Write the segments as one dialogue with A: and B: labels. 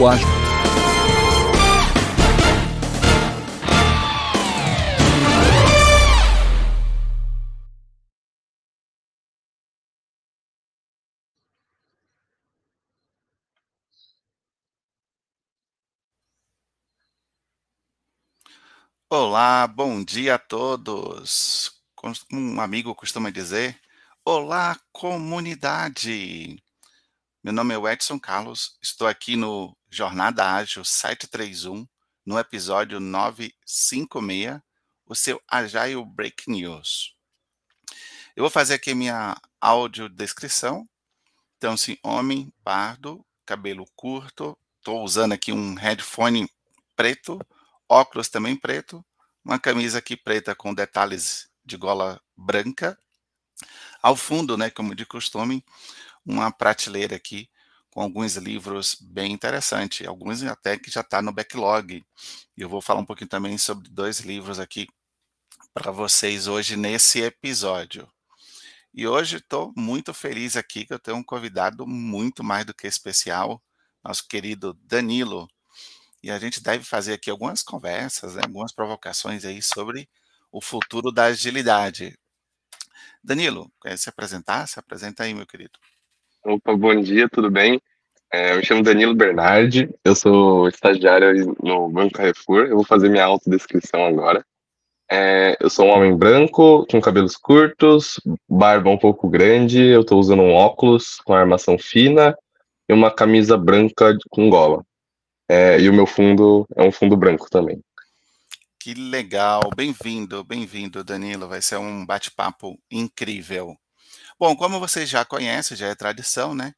A: Ágil.
B: Olá, bom dia a todos. Como um amigo costuma dizer, olá, comunidade. Meu nome é Edson Carlos, estou aqui no Jornada Ágil 731, no episódio 956, o seu Agile Break News. Eu vou fazer aqui minha audiodescrição. Então, assim, homem, pardo, cabelo curto, estou usando aqui um headphone preto, óculos também preto, uma camisa aqui preta com detalhes de gola branca. Ao fundo, né, como de costume, uma prateleira aqui com alguns livros bem interessantes, alguns até que já está no backlog. E eu vou falar um pouquinho também sobre dois livros aqui para vocês hoje nesse episódio. E hoje estou muito feliz aqui que eu tenho um convidado muito mais do que especial, nosso querido Danilo. E a gente deve fazer aqui algumas conversas, né, algumas provocações aí sobre o futuro da agilidade. Danilo, quer se apresentar? Se apresenta aí, meu querido.
C: Opa, bom dia, tudo bem? É, eu me chamo Danilo Bernardi, eu sou estagiário no Banco Carrefour, eu vou fazer minha autodescrição agora. É, eu sou um homem branco, com cabelos curtos, barba um pouco grande, eu estou usando um óculos com armação fina e uma camisa branca com gola. É, e o meu fundo é um fundo branco também.
B: Que legal, bem-vindo, bem-vindo, Danilo. Vai ser um bate-papo incrível. Bom, como vocês já conhecem, já é tradição, né?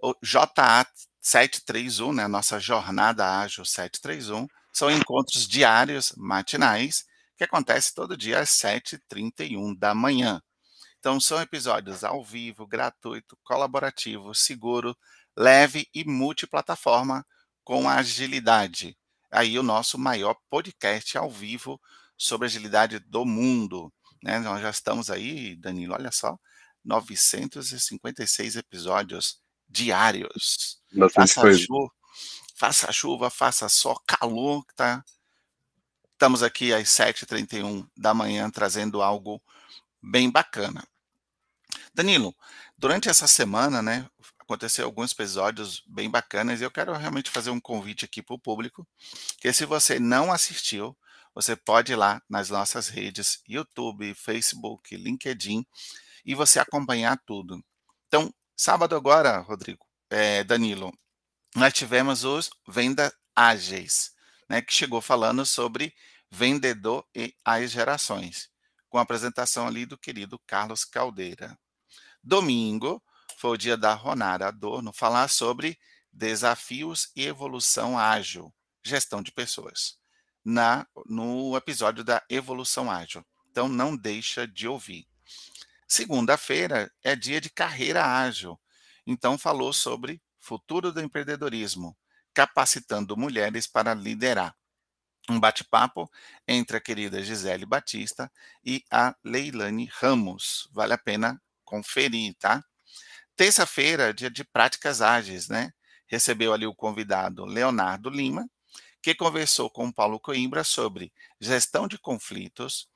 B: O JA 731, né? Nossa jornada ágil 731, são encontros diários, matinais, que acontece todo dia às 7h31 da manhã. Então, são episódios ao vivo, gratuito, colaborativo, seguro, leve e multiplataforma com agilidade. Aí, o nosso maior podcast ao vivo sobre agilidade do mundo. Né? Nós já estamos aí, Danilo, olha só, 956 episódios diários.
C: Bastante
B: faça,
C: coisa.
B: chuva, faça chuva, faça só calor, tá? Estamos aqui às 7h31 da manhã trazendo algo bem bacana. Danilo, durante essa semana, né, aconteceu alguns episódios bem bacanas e eu quero realmente fazer um convite aqui para o público, que se você não assistiu, você pode ir lá nas nossas redes, YouTube, Facebook, LinkedIn, e você acompanhar tudo. Então, sábado agora, Rodrigo, é, Danilo, nós tivemos os Venda Ágeis, né, que chegou falando sobre vendedor e as gerações, com a apresentação ali do querido Carlos Caldeira. Domingo foi o dia da Ronara Adorno falar sobre desafios e evolução ágil, gestão de pessoas, na no episódio da evolução ágil. Então não deixa de ouvir. Segunda-feira é dia de carreira ágil. Então falou sobre futuro do empreendedorismo, capacitando mulheres para liderar. Um bate-papo entre a querida Gisele Batista e a Leilane Ramos. Vale a pena conferir, tá? Terça-feira, dia de práticas ágeis, né? Recebeu ali o convidado Leonardo Lima, que conversou com Paulo Coimbra sobre gestão de conflitos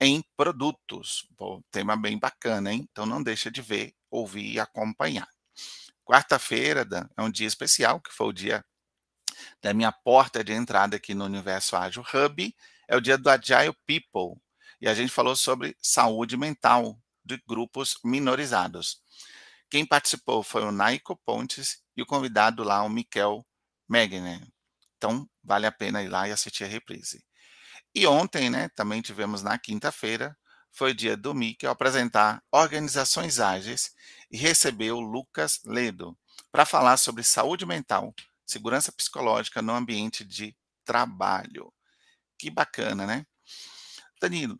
B: em produtos. Pô, tema bem bacana, hein? Então não deixa de ver, ouvir e acompanhar. Quarta-feira é um dia especial, que foi o dia da minha porta de entrada aqui no Universo Ágil Hub, é o dia do Agile People. E a gente falou sobre saúde mental de grupos minorizados. Quem participou foi o Naico Pontes e o convidado lá, o Miquel Megner. Então, vale a pena ir lá e assistir a reprise. E ontem, né, também tivemos na quinta-feira, foi dia do Miquel apresentar organizações ágeis e recebeu Lucas Ledo para falar sobre saúde mental, segurança psicológica no ambiente de trabalho. Que bacana, né? Danilo,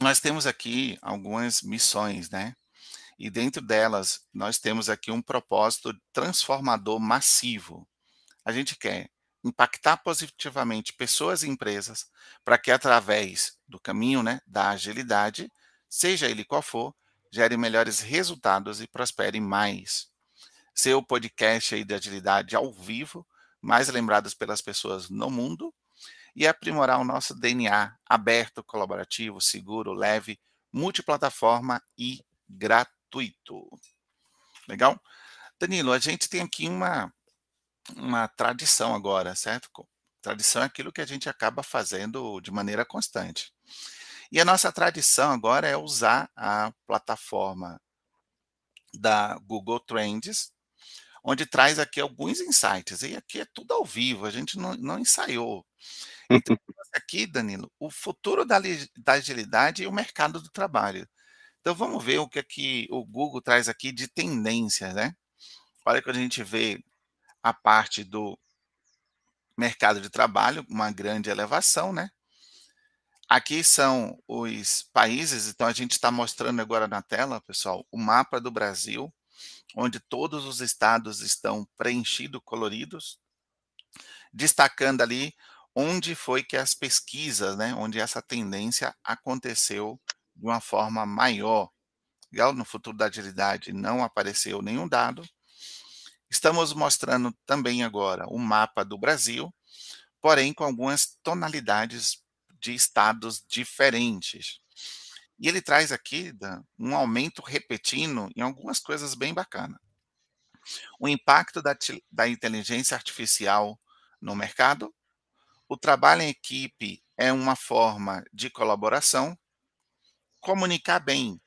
B: nós temos aqui algumas missões, né? E dentro delas, nós temos aqui um propósito transformador massivo. A gente quer impactar positivamente pessoas e empresas para que através do caminho, né, da agilidade, seja ele qual for, gere melhores resultados e prospere mais. Seu podcast aí de agilidade ao vivo mais lembrados pelas pessoas no mundo e aprimorar o nosso DNA aberto, colaborativo, seguro, leve, multiplataforma e gratuito. Legal? Danilo, a gente tem aqui uma, uma tradição agora, certo? Tradição é aquilo que a gente acaba fazendo de maneira constante. E a nossa tradição agora é usar a plataforma da Google Trends, onde traz aqui alguns insights. E aqui é tudo ao vivo, a gente não, não ensaiou. Então, aqui, Danilo, o futuro da, da agilidade e o mercado do trabalho. Então, vamos ver o que aqui o Google traz aqui de tendências, né? Olha que a gente vê a parte do mercado de trabalho, uma grande elevação, né? Aqui são os países, então a gente está mostrando agora na tela, pessoal, o mapa do Brasil, onde todos os estados estão preenchidos, coloridos, destacando ali onde foi que as pesquisas, né, onde essa tendência aconteceu de uma forma maior. Legal? No futuro da agilidade não apareceu nenhum dado. Estamos mostrando também agora o mapa do Brasil, porém com algumas tonalidades de estados diferentes. E ele traz aqui um aumento repetindo em algumas coisas bem bacanas. O impacto da, da inteligência artificial no mercado, o trabalho em equipe é uma forma de colaboração, comunicar bem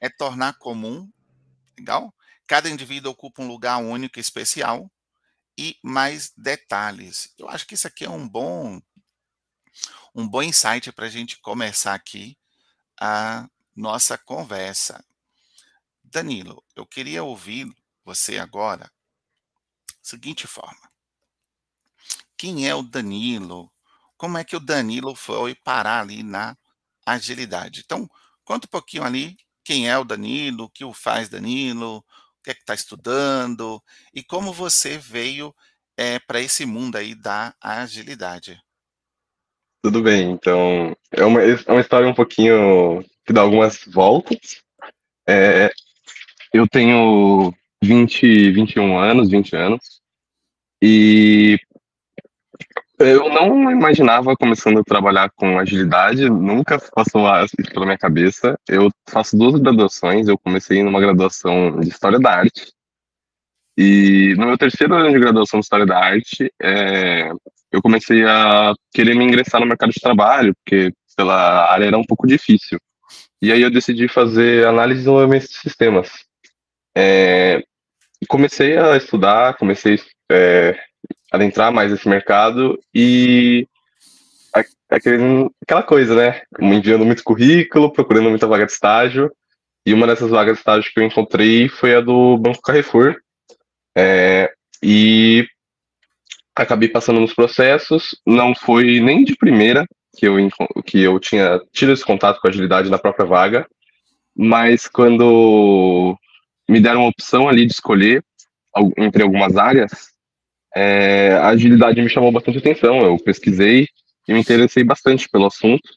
B: é tornar comum, legal? Cada indivíduo ocupa um lugar único e especial e mais detalhes. Eu acho que isso aqui é um bom um bom insight para a gente começar aqui a nossa conversa. Danilo, eu queria ouvir você agora seguinte forma. Quem é o Danilo? Como é que o Danilo foi parar ali na agilidade? Então, conta um pouquinho ali quem é o Danilo, o que o faz Danilo, que é que está estudando e como você veio é, eh, para esse mundo aí da agilidade.
C: Tudo bem, então é uma, é uma história um pouquinho que dá algumas voltas. É, eu tenho 20, 21 anos, 20 anos, e eu não imaginava começando a trabalhar com agilidade, nunca passou isso pela minha cabeça. Eu faço duas graduações, eu comecei numa graduação de História da Arte, e no meu terceiro ano de graduação de História da Arte, é, eu comecei a querer me ingressar no mercado de trabalho, porque pela área era um pouco difícil. E aí eu decidi fazer análise e desenvolvimento de sistemas. É, comecei a estudar, comecei é, adentrar mais nesse mercado e aquele, aquela coisa, né? Enviando muito currículo, procurando muita vaga de estágio. E uma dessas vagas de estágio que eu encontrei foi a do Banco Carrefour. É, e acabei passando nos processos, não foi nem de primeira que eu, que eu tinha tido esse contato com a agilidade na própria vaga, mas quando me deram uma opção ali de escolher entre algumas áreas, é, a agilidade me chamou bastante atenção. Eu pesquisei e me interessei bastante pelo assunto.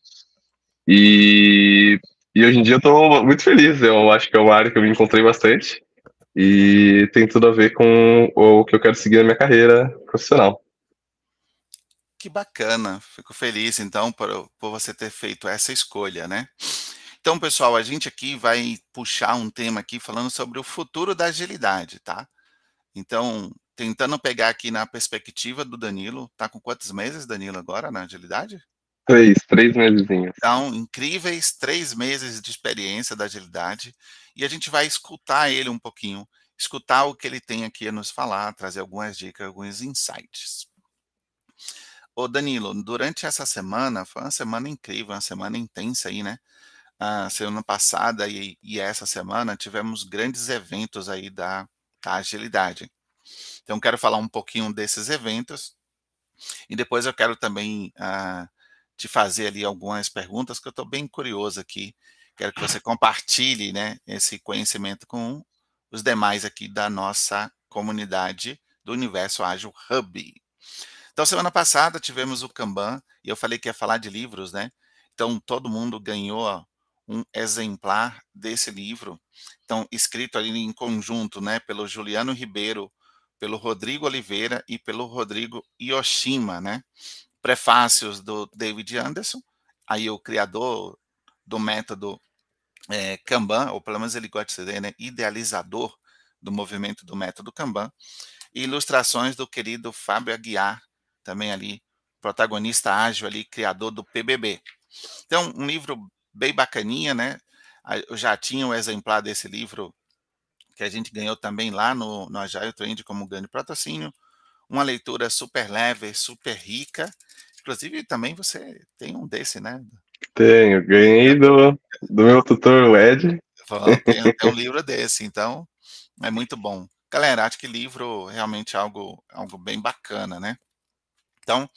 C: E, e hoje em dia eu estou muito feliz. Eu acho que é uma área que eu me encontrei bastante e tem tudo a ver com o que eu quero seguir na minha carreira profissional.
B: Que bacana, fico feliz então por, por você ter feito essa escolha, né? Então, pessoal, a gente aqui vai puxar um tema aqui falando sobre o futuro da agilidade, tá? Então, tentando pegar aqui na perspectiva do Danilo, tá com quantos meses, Danilo, agora na agilidade?
C: Três, três meses.
B: Então, incríveis três meses de experiência da agilidade e a gente vai escutar ele um pouquinho, escutar o que ele tem aqui a nos falar, trazer algumas dicas, alguns insights. Ô Danilo, durante essa semana, foi uma semana incrível, uma semana intensa aí, né? A semana passada e, e essa semana tivemos grandes eventos aí da, da agilidade. Então, quero falar um pouquinho desses eventos e depois eu quero também uh, te fazer ali algumas perguntas que eu estou bem curioso aqui. Quero que você compartilhe, né, esse conhecimento com os demais aqui da nossa comunidade do Universo Ágil Hub. Então, semana passada tivemos o Kanban e eu falei que ia falar de livros, né? Então, todo mundo ganhou um exemplar desse livro. Então, escrito ali em conjunto, né, pelo Juliano Ribeiro, pelo Rodrigo Oliveira e pelo Rodrigo Yoshima, né? Prefácios do David Anderson, aí o criador do método é, Kanban, ou pelo menos ele gosta de ser né, idealizador do movimento do método Kanban, e ilustrações do querido Fábio Aguiar, também ali, protagonista ágil ali, criador do PBB. Então, um livro bem bacaninha, né? Eu já tinha um exemplar desse livro que a gente ganhou também lá no, no Agile Trend como grande patrocínio. Uma leitura super leve, super rica. Inclusive, também você tem um desse, né?
C: Tenho, ganhei do, do meu tutor, o Ed.
B: Tem, tem um livro desse, então é muito bom. Galera, acho que livro realmente é algo, algo bem bacana, né? Então,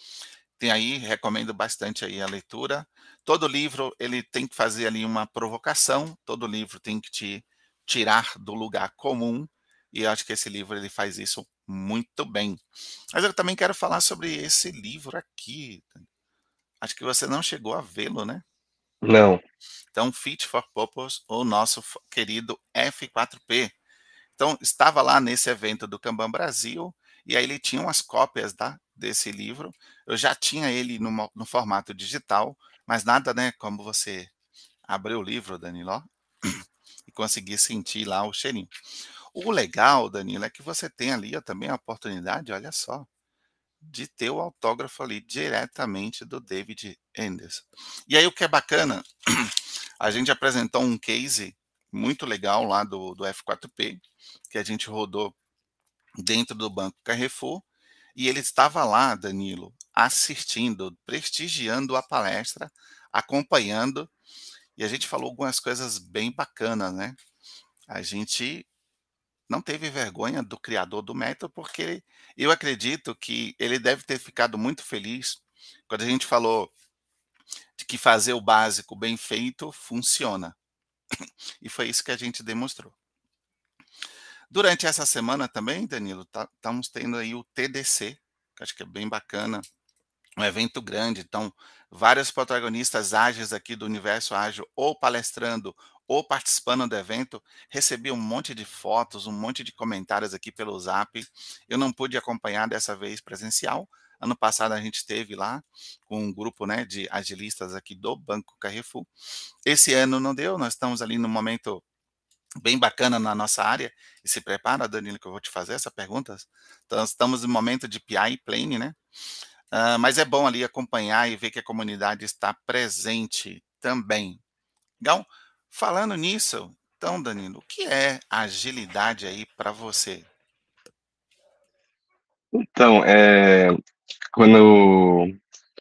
B: tem aí, recomendo bastante aí a leitura. Todo livro, ele tem que fazer ali uma provocação, todo livro tem que te tirar do lugar comum, e acho que esse livro ele faz isso muito bem. Mas eu também quero falar sobre esse livro aqui. Acho que você não chegou a vê-lo, né?
C: Não.
B: Então, Fit for Purpose, o nosso querido F4P. Então, estava lá nesse evento do Kanban Brasil, e aí ele tinha umas cópias tá, desse livro. Eu já tinha ele no, no formato digital, mas nada, né, como você abrir o livro, Danilo, e conseguir sentir lá o cheirinho. O legal, Danilo, é que você tem ali também a oportunidade, olha só, de ter o autógrafo ali diretamente do David Anderson. E aí o que é bacana, a gente apresentou um case muito legal lá do, do F4P, que a gente rodou dentro do Banco Carrefour, e ele estava lá, Danilo, assistindo, prestigiando a palestra, acompanhando, e a gente falou algumas coisas bem bacanas, né? A gente não teve vergonha do criador do método, porque eu acredito que ele deve ter ficado muito feliz quando a gente falou de que fazer o básico bem feito funciona. E foi isso que a gente demonstrou. Durante essa semana também, Danilo, tá, estamos tendo aí o TDC, que acho que é bem bacana, um evento grande. Então, vários protagonistas ágeis aqui do universo ágil, ou palestrando, ou participando do evento. Recebi um monte de fotos, um monte de comentários aqui pelo Zap. Eu não pude acompanhar dessa vez presencial. Ano passado a gente esteve lá com um grupo né, de agilistas aqui do Banco Carrefour. Esse ano não deu, nós estamos ali no momento bem bacana na nossa área. E se prepara, Danilo, que eu vou te fazer essa pergunta. Então, estamos no momento de PI Plane, né? Uh, mas é bom ali acompanhar e ver que a comunidade está presente também. Então, falando nisso, então, Danilo, o que é agilidade aí para você?
C: Então, é, quando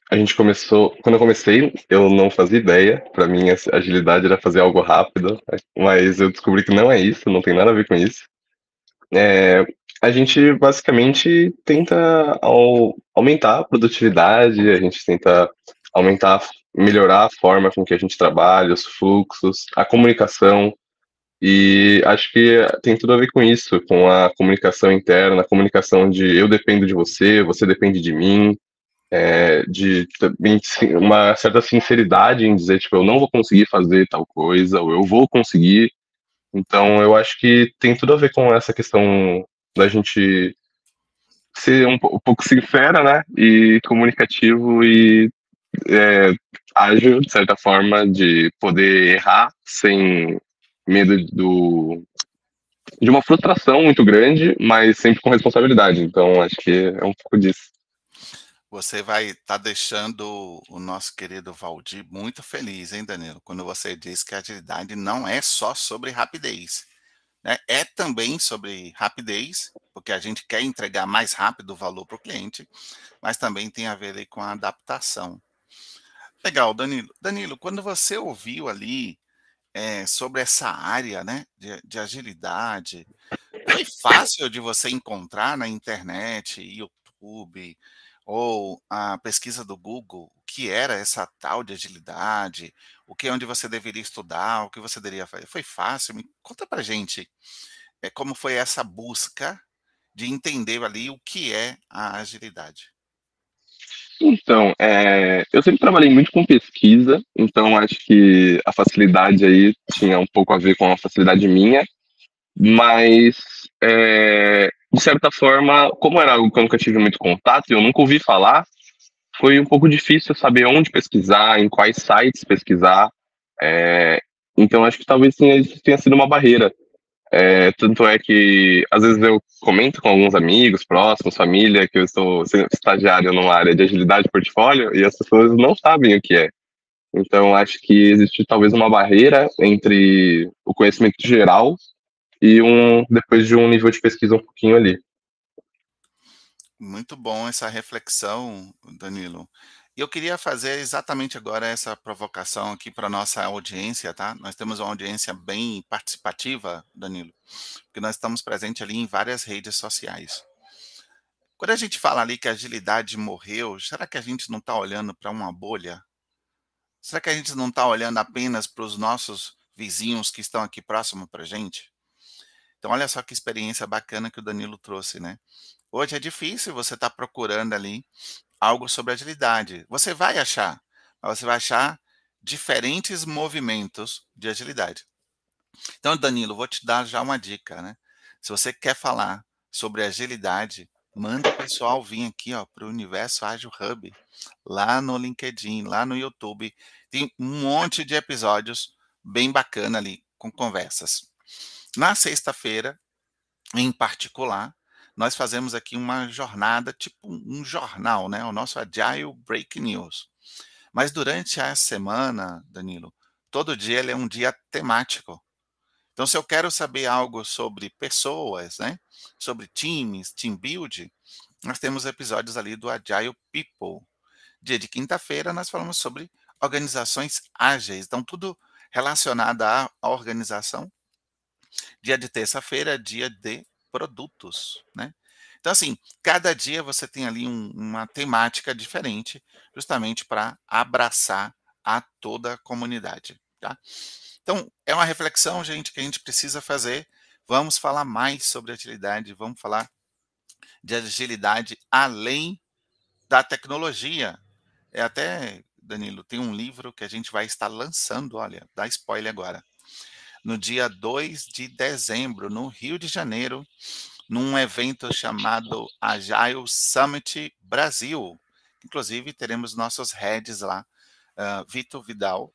C: a gente começou, quando eu comecei, eu não fazia ideia. Para mim, agilidade era fazer algo rápido, mas eu descobri que não é isso, não tem nada a ver com isso. É, a gente basicamente tenta ao, aumentar a produtividade, a gente tenta aumentar, melhorar a forma com que a gente trabalha, os fluxos, a comunicação. E acho que tem tudo a ver com isso, com a comunicação interna, a comunicação de eu dependo de você, você depende de mim, é, de uma certa sinceridade em dizer, tipo, eu não vou conseguir fazer tal coisa, ou eu vou conseguir. Então, eu acho que tem tudo a ver com essa questão da gente ser um, um pouco sincera, né, e comunicativo e é, ágil, de certa forma, de poder errar sem medo do de uma frustração muito grande, mas sempre com responsabilidade. Então, acho que é um pouco disso
B: você vai estar tá deixando o nosso querido Valdir muito feliz, hein, Danilo? Quando você diz que a agilidade não é só sobre rapidez. Né? É também sobre rapidez, porque a gente quer entregar mais rápido o valor para o cliente, mas também tem a ver com a adaptação. Legal, Danilo. Danilo, quando você ouviu ali é, sobre essa área né, de, de agilidade, foi fácil de você encontrar na internet, YouTube, ou a pesquisa do Google, o que era essa tal de agilidade, o que é onde você deveria estudar, o que você deveria fazer. Foi fácil? Me conta pra gente é, como foi essa busca de entender ali o que é a agilidade.
C: Então, é, eu sempre trabalhei muito com pesquisa, então acho que a facilidade aí tinha um pouco a ver com a facilidade minha, mas é, de certa forma, como era algo que eu nunca tive muito contato e eu nunca ouvi falar, foi um pouco difícil saber onde pesquisar, em quais sites pesquisar. É, então, acho que talvez tenha, tenha sido uma barreira. É, tanto é que, às vezes, eu comento com alguns amigos próximos, família, que eu estou estagiário numa área de agilidade de portfólio e as pessoas não sabem o que é. Então, acho que existe talvez uma barreira entre o conhecimento geral e um depois de um nível de pesquisa um pouquinho ali.
B: Muito bom essa reflexão, Danilo. Eu queria fazer exatamente agora essa provocação aqui para nossa audiência, tá? Nós temos uma audiência bem participativa, Danilo, porque nós estamos presentes ali em várias redes sociais. Quando a gente fala ali que a agilidade morreu, será que a gente não está olhando para uma bolha? Será que a gente não está olhando apenas para os nossos vizinhos que estão aqui próximo para a gente? Então, olha só que experiência bacana que o Danilo trouxe, né? Hoje é difícil você estar tá procurando ali algo sobre agilidade. Você vai achar, mas você vai achar diferentes movimentos de agilidade. Então, Danilo, vou te dar já uma dica, né? Se você quer falar sobre agilidade, manda o pessoal vir aqui, ó, para o Universo Ágil Hub, lá no LinkedIn, lá no YouTube. Tem um monte de episódios bem bacana ali, com conversas. Na sexta-feira, em particular, nós fazemos aqui uma jornada, tipo um jornal, né? O nosso Agile Break News. Mas durante a semana, Danilo, todo dia ele é um dia temático. Então, se eu quero saber algo sobre pessoas, né? Sobre times, team build, nós temos episódios ali do Agile People. Dia de quinta-feira, nós falamos sobre organizações ágeis. Então, tudo relacionado à organização. Dia de terça-feira, dia de produtos, né? Então, assim, cada dia você tem ali um, uma temática diferente, justamente para abraçar a toda a comunidade, tá? Então, é uma reflexão, gente, que a gente precisa fazer. Vamos falar mais sobre agilidade, vamos falar de agilidade além da tecnologia. É até, Danilo, tem um livro que a gente vai estar lançando, olha, dá spoiler agora no dia 2 de dezembro, no Rio de Janeiro, num evento chamado Agile Summit Brasil. Inclusive, teremos nossos heads lá, uh, Vitor Vidal,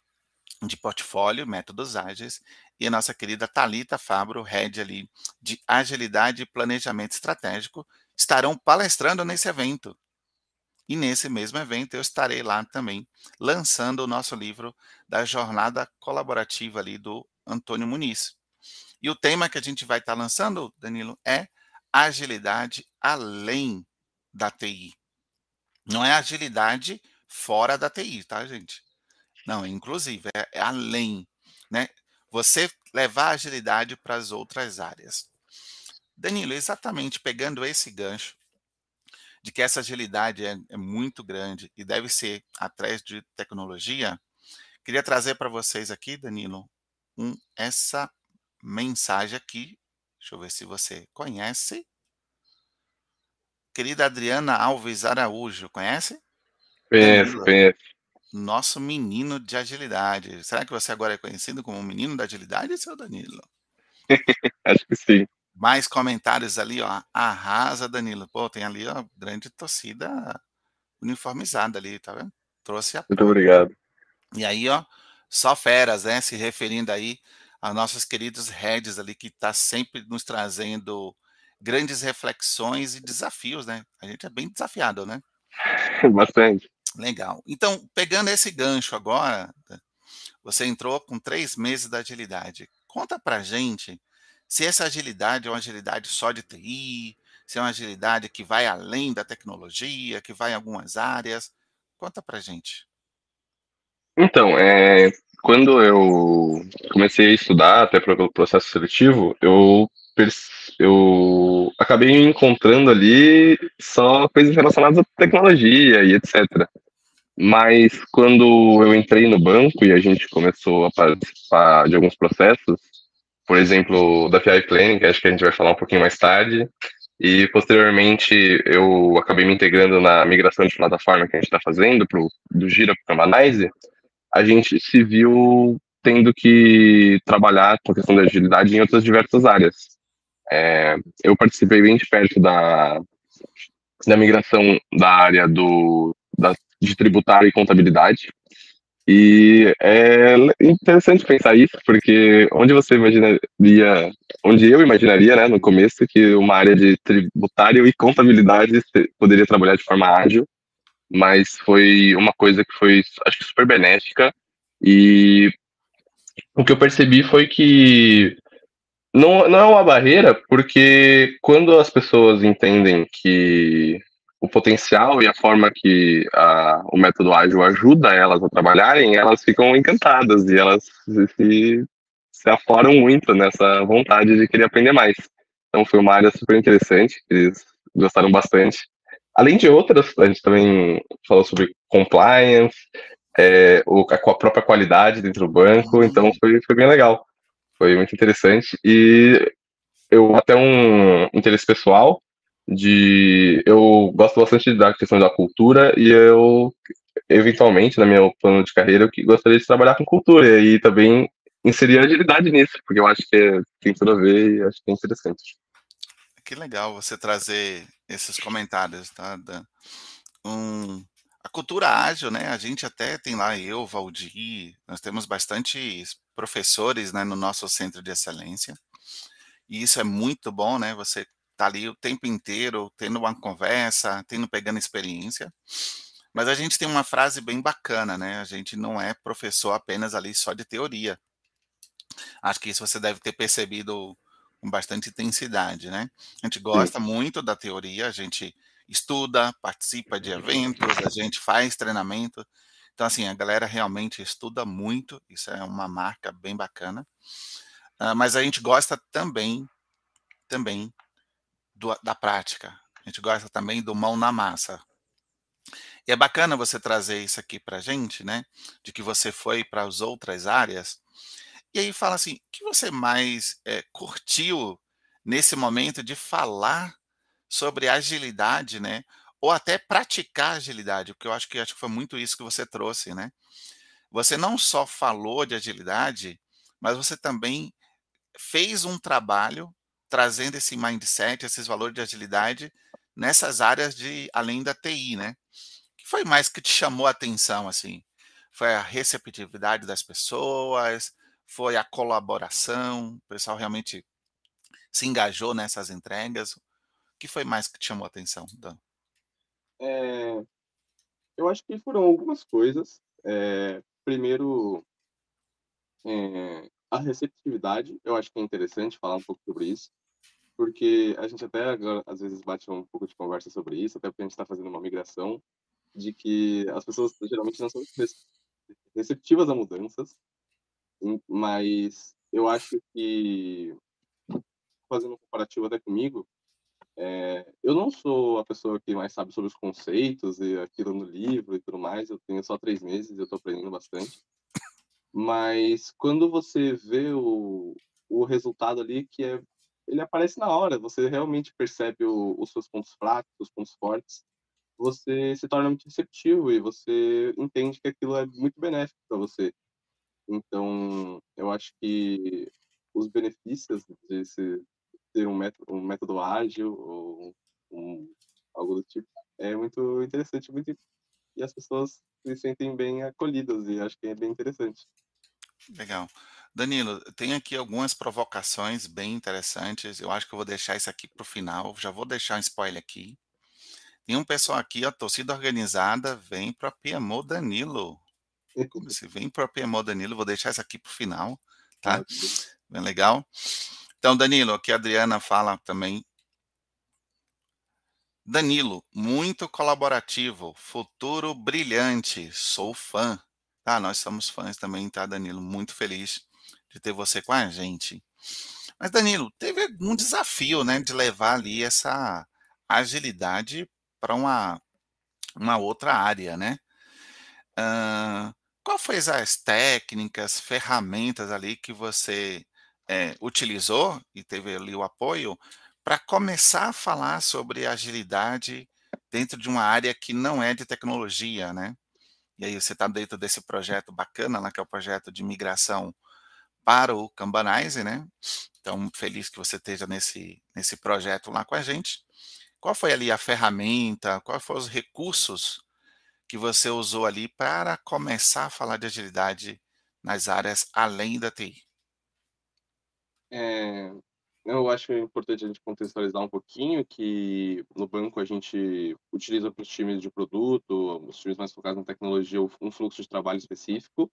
B: de portfólio, métodos ágeis, e a nossa querida Talita Fabro, head ali de agilidade e planejamento estratégico, estarão palestrando nesse evento. E nesse mesmo evento eu estarei lá também lançando o nosso livro da jornada colaborativa ali do Antônio Muniz. E o tema que a gente vai estar tá lançando, Danilo, é agilidade além da TI. Não é agilidade fora da TI, tá, gente? Não, é inclusive, é, é além, né? Você levar agilidade para as outras áreas. Danilo, exatamente pegando esse gancho de que essa agilidade é, é muito grande e deve ser atrás de tecnologia, queria trazer para vocês aqui, Danilo, um, essa mensagem aqui. Deixa eu ver se você conhece. Querida Adriana Alves Araújo, conhece?
C: Conheço, conheço.
B: Nosso menino de agilidade. Será que você agora é conhecido como menino da agilidade, seu Danilo?
C: Acho que sim.
B: Mais comentários ali, ó. Arrasa, Danilo. Pô, tem ali, ó, grande torcida uniformizada ali, tá vendo? Trouxe a.
C: Muito obrigado.
B: E aí, ó, só feras, né? Se referindo aí a nossos queridos heads ali que está sempre nos trazendo grandes reflexões e desafios, né? A gente é bem desafiado, né?
C: Bastante.
B: Legal. Então, pegando esse gancho agora, você entrou com três meses da agilidade. Conta pra gente se essa agilidade é uma agilidade só de TI, se é uma agilidade que vai além da tecnologia, que vai em algumas áreas. Conta pra gente.
C: Então, é, quando eu comecei a estudar, até pelo processo seletivo, eu, eu acabei encontrando ali só coisas relacionadas à tecnologia e etc. Mas quando eu entrei no banco e a gente começou a participar de alguns processos, por exemplo, da PI Planning, que acho que a gente vai falar um pouquinho mais tarde, e posteriormente eu acabei me integrando na migração de plataforma que a gente está fazendo pro, do Gira para o Canvanize, a gente se viu tendo que trabalhar com a questão da agilidade em outras diversas áreas. É, eu participei bem de perto da, da migração da área do, da, de tributário e contabilidade. E é interessante pensar isso, porque onde você imaginaria, onde eu imaginaria, né, no começo, que uma área de tributário e contabilidade poderia trabalhar de forma ágil, mas foi uma coisa que foi, acho que super benéfica, e o que eu percebi foi que não, não é uma barreira, porque quando as pessoas entendem que o potencial e a forma que a, o método ágil ajuda elas a trabalharem, elas ficam encantadas e elas se, se aforam muito nessa vontade de querer aprender mais. Então foi uma área super interessante, eles gostaram bastante. Além de outras, a gente também falou sobre compliance, é, o, a, a própria qualidade dentro do banco, então foi, foi bem legal. Foi muito interessante e eu até um interesse pessoal, de eu gosto bastante da questão da cultura e eu eventualmente na minha plano de carreira eu gostaria de trabalhar com cultura e também inserir agilidade nisso, porque eu acho que tem tudo a ver e acho que é interessante.
B: Que legal você trazer esses comentários, tá? Da, um, a cultura ágil, né? A gente até tem lá eu, Valdir, nós temos bastante professores, né, no nosso centro de excelência. E isso é muito bom, né? Você tá ali o tempo inteiro tendo uma conversa, tendo pegando experiência. Mas a gente tem uma frase bem bacana, né? A gente não é professor apenas ali só de teoria. Acho que isso você deve ter percebido com bastante intensidade, né? A gente gosta Sim. muito da teoria, a gente estuda, participa de eventos, a gente faz treinamento. Então, assim, a galera realmente estuda muito, isso é uma marca bem bacana. Uh, mas a gente gosta também, também do, da prática. A gente gosta também do mão na massa. E é bacana você trazer isso aqui para a gente, né? De que você foi para as outras áreas. E aí fala assim, o que você mais é, curtiu nesse momento de falar sobre agilidade, né? Ou até praticar agilidade, porque eu acho que acho que foi muito isso que você trouxe, né? Você não só falou de agilidade, mas você também fez um trabalho trazendo esse mindset, esses valores de agilidade nessas áreas de além da TI, né? O que foi mais que te chamou a atenção assim? Foi a receptividade das pessoas, foi a colaboração, o pessoal realmente se engajou nessas entregas. O que foi mais que te chamou a atenção, Dan?
C: É, eu acho que foram algumas coisas. É, primeiro, é, a receptividade, eu acho que é interessante falar um pouco sobre isso, porque a gente até agora, às vezes bate um pouco de conversa sobre isso, até porque a gente está fazendo uma migração, de que as pessoas geralmente não são receptivas a mudanças, mas eu acho que, fazendo um comparativo até comigo, é, eu não sou a pessoa que mais sabe sobre os conceitos e aquilo no livro e tudo mais, eu tenho só três meses e eu estou aprendendo bastante. Mas quando você vê o, o resultado ali, que é, ele aparece na hora, você realmente percebe o, os seus pontos fracos, os pontos fortes, você se torna muito receptivo e você entende que aquilo é muito benéfico para você. Então, eu acho que os benefícios de se ter um método, um método ágil ou um, algo do tipo é muito interessante muito, e as pessoas se sentem bem acolhidas e acho que é bem interessante.
B: Legal. Danilo, tem aqui algumas provocações bem interessantes. Eu acho que eu vou deixar isso aqui para o final. Já vou deixar um spoiler aqui. Tem um pessoal aqui, a torcida organizada, vem para PMO Danilo. Como se vem para PMO Danilo, vou deixar isso aqui para o final, tá? Bem legal. Então, Danilo, aqui a Adriana fala também. Danilo, muito colaborativo, futuro brilhante, sou fã. Tá, nós somos fãs também, tá, Danilo? Muito feliz de ter você com a gente. Mas, Danilo, teve algum desafio, né, de levar ali essa agilidade para uma, uma outra área, né? Uh, qual foi as técnicas, ferramentas ali que você é, utilizou e teve ali o apoio para começar a falar sobre agilidade dentro de uma área que não é de tecnologia, né? E aí você está dentro desse projeto bacana, lá que é o projeto de migração para o Kanbanize, né? Então, feliz que você esteja nesse, nesse projeto lá com a gente. Qual foi ali a ferramenta, quais foram os recursos que você usou ali para começar a falar de agilidade nas áreas além da TI?
C: É, eu acho importante a gente contextualizar um pouquinho que no banco a gente utiliza para os times de produto, os times mais focados na tecnologia, um fluxo de trabalho específico.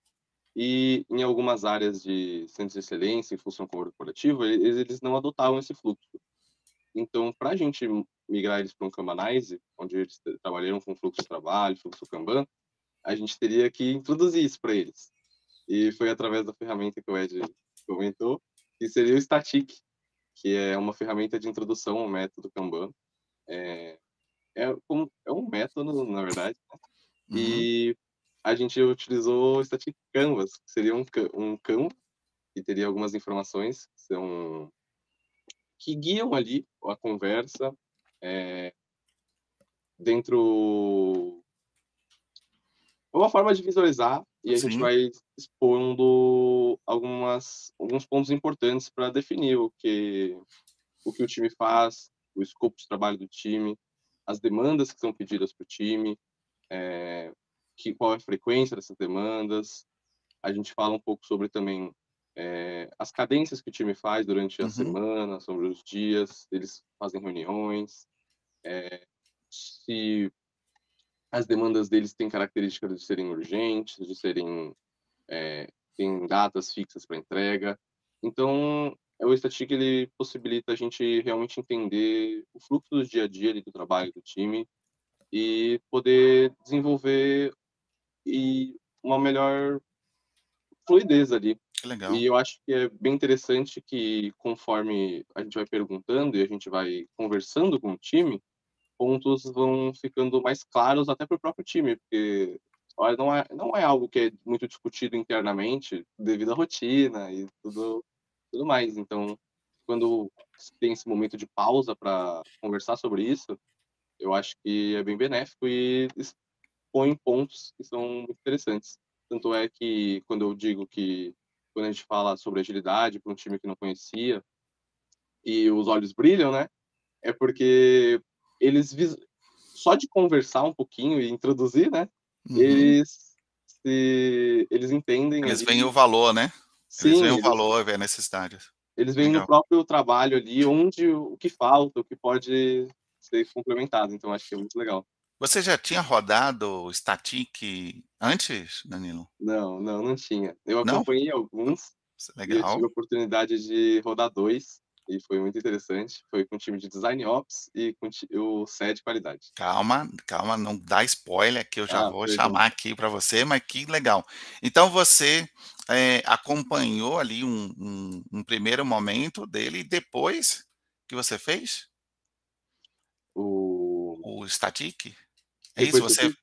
C: E em algumas áreas de centros de excelência, em função corporativa, eles não adotavam esse fluxo. Então, para a gente migrar eles para um Kanbanize, onde eles trabalharam com fluxo de trabalho, fluxo Kanban, a gente teria que introduzir isso para eles. E foi através da ferramenta que o Ed comentou, que seria o Static, que é uma ferramenta de introdução ao método Kanban. É, é, um, é um método, na verdade, né? uhum. e a gente utilizou o Static Canvas, que seria um, um campo que teria algumas informações que, são, que guiam ali a conversa é, dentro uma forma de visualizar e a Sim. gente vai expondo algumas alguns pontos importantes para definir o que o que o time faz, o escopo de trabalho do time, as demandas que são pedidas para o time, é, que qual é a frequência dessas demandas. A gente fala um pouco sobre também é, as cadências que o time faz durante a uhum. semana, sobre os dias, eles fazem reuniões, é, se as demandas deles têm características de serem urgentes, de serem é, tem datas fixas para entrega. Então, o Static ele possibilita a gente realmente entender o fluxo do dia a dia ali, do trabalho do time e poder desenvolver e uma melhor fluidez ali.
B: Que legal.
C: E eu acho que é bem interessante que conforme a gente vai perguntando e a gente vai conversando com o time, pontos vão ficando mais claros até para o próprio time, porque olha, não é, não é algo que é muito discutido internamente devido à rotina e tudo, tudo mais. Então, quando tem esse momento de pausa para conversar sobre isso, eu acho que é bem benéfico e expõe pontos que são muito interessantes. Tanto é que quando eu digo que quando a gente fala sobre agilidade para um time que não conhecia e os olhos brilham, né? É porque eles só de conversar um pouquinho e introduzir, né? Uhum. Eles se, eles entendem.
B: Eles ali, veem o valor, né? Sim, eles veem o valor, veem a necessidade.
C: Eles veem Legal. no próprio trabalho ali onde o que falta, o que pode ser complementado. Então acho que é muito legal.
B: Você já tinha rodado o Static antes, Danilo?
C: Não, não, não tinha. Eu acompanhei não? alguns. Legal. eu tive a oportunidade de rodar dois e foi muito interessante. Foi com o time de Design Ops e com o SED Qualidade.
B: Calma, calma, não dá spoiler que eu já ah, vou chamar aqui para você, mas que legal. Então você é, acompanhou ali um, um, um, primeiro momento dele e depois que você fez?
C: O,
B: o Static? É isso, você...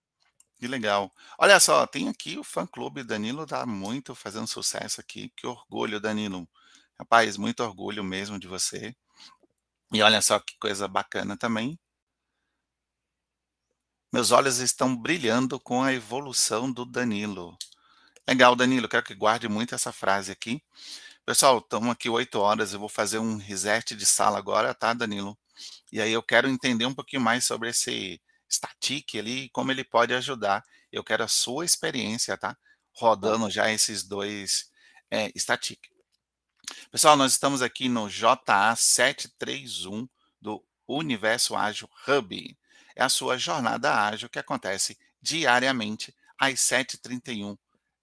B: Que legal. Olha só, tem aqui o fã-clube Danilo tá muito fazendo sucesso aqui. Que orgulho, Danilo. Rapaz, muito orgulho mesmo de você. E olha só que coisa bacana também. Meus olhos estão brilhando com a evolução do Danilo. Legal, Danilo, quero que guarde muito essa frase aqui. Pessoal, estamos aqui oito horas, eu vou fazer um reset de sala agora, tá, Danilo? E aí eu quero entender um pouquinho mais sobre esse static ali, como ele pode ajudar. Eu quero a sua experiência, tá? Rodando já esses dois é, static. Pessoal, nós estamos aqui no JA731 do Universo Ágil Hub. É a sua jornada ágil que acontece diariamente às 7h31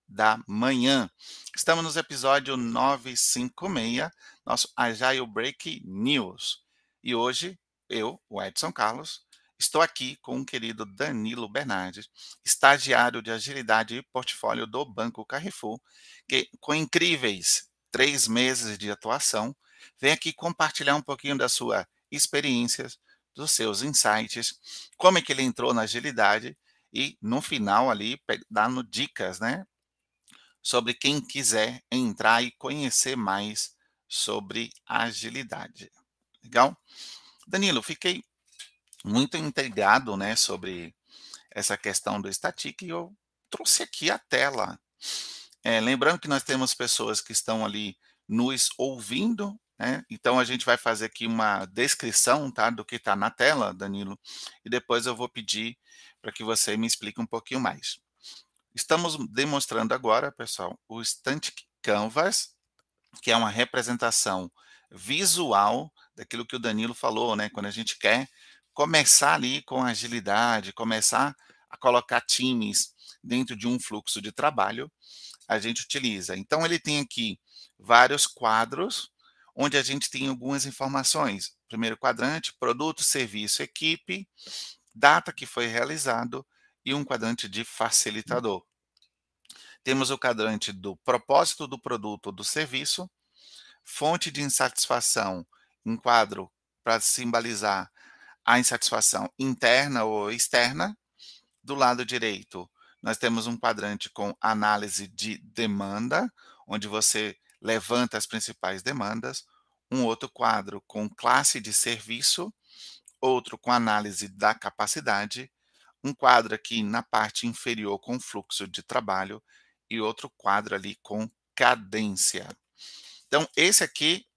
B: da manhã. Estamos no episódio 956, nosso Agile Break News. E hoje, eu, o Edson Carlos, estou aqui com o querido Danilo Bernardes, estagiário de agilidade e portfólio do Banco Carrefour, que com incríveis três meses de atuação, vem aqui compartilhar um pouquinho da sua experiência, dos seus insights, como é que ele entrou na agilidade e no final ali dando dicas, né, sobre quem quiser entrar e conhecer mais sobre agilidade. Legal? Danilo, fiquei muito intrigado, né, sobre essa questão do static e eu trouxe aqui a tela É, lembrando que nós temos pessoas que estão ali nos ouvindo, né? Então a gente vai fazer aqui uma descrição, tá, do que está na tela, Danilo, e depois eu vou pedir para que você me explique um pouquinho mais. Estamos demonstrando agora, pessoal, o Static Canvas, que é uma representação visual daquilo que o Danilo falou, né? Quando a gente quer começar ali com agilidade, começar a colocar times dentro de um fluxo de trabalho, a gente utiliza. Então, ele tem aqui vários quadros, onde a gente tem algumas informações. Primeiro quadrante, produto, serviço, equipe, data que foi realizado e um quadrante de facilitador. Temos o quadrante do propósito do produto ou do serviço, fonte de insatisfação, um quadro para simbolizar a insatisfação interna ou externa. Do lado direito, nós temos um quadrante com análise de demanda, onde você levanta as principais demandas, um outro quadro com classe de serviço, outro com análise da capacidade, um quadro aqui na parte inferior com fluxo de trabalho e outro quadro ali com cadência. Então, esse aqui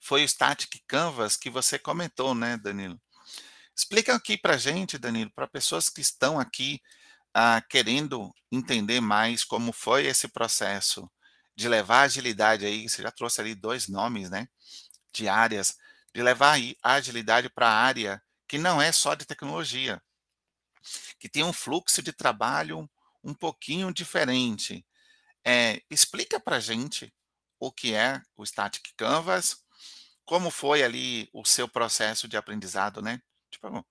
B: foi o Static Canvas que você comentou, né, Danilo? Explica aqui para gente, Danilo, para pessoas que estão aqui ah, querendo entender mais como foi esse processo de levar agilidade aí, você já trouxe ali dois nomes, né, de áreas, de levar a agilidade para a área que não é só de tecnologia, que tem um fluxo de trabalho um pouquinho diferente. É, explica para gente o que é o Static Canvas, como foi ali o seu processo de aprendizado, né? Tipo, o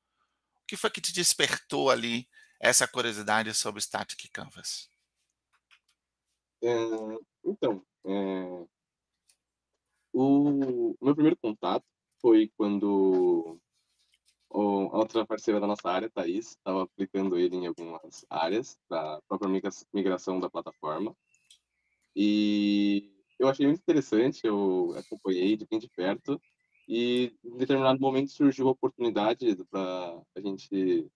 B: que foi que te despertou ali essa curiosidade sobre Static Canvas?
C: É, então, é, o meu primeiro contato foi quando a outra parceira da nossa área, Thaís, estava aplicando ele em algumas áreas da própria migração da plataforma. E eu achei muito interessante, eu acompanhei de bem de perto e em determinado momento surgiu a oportunidade para a gente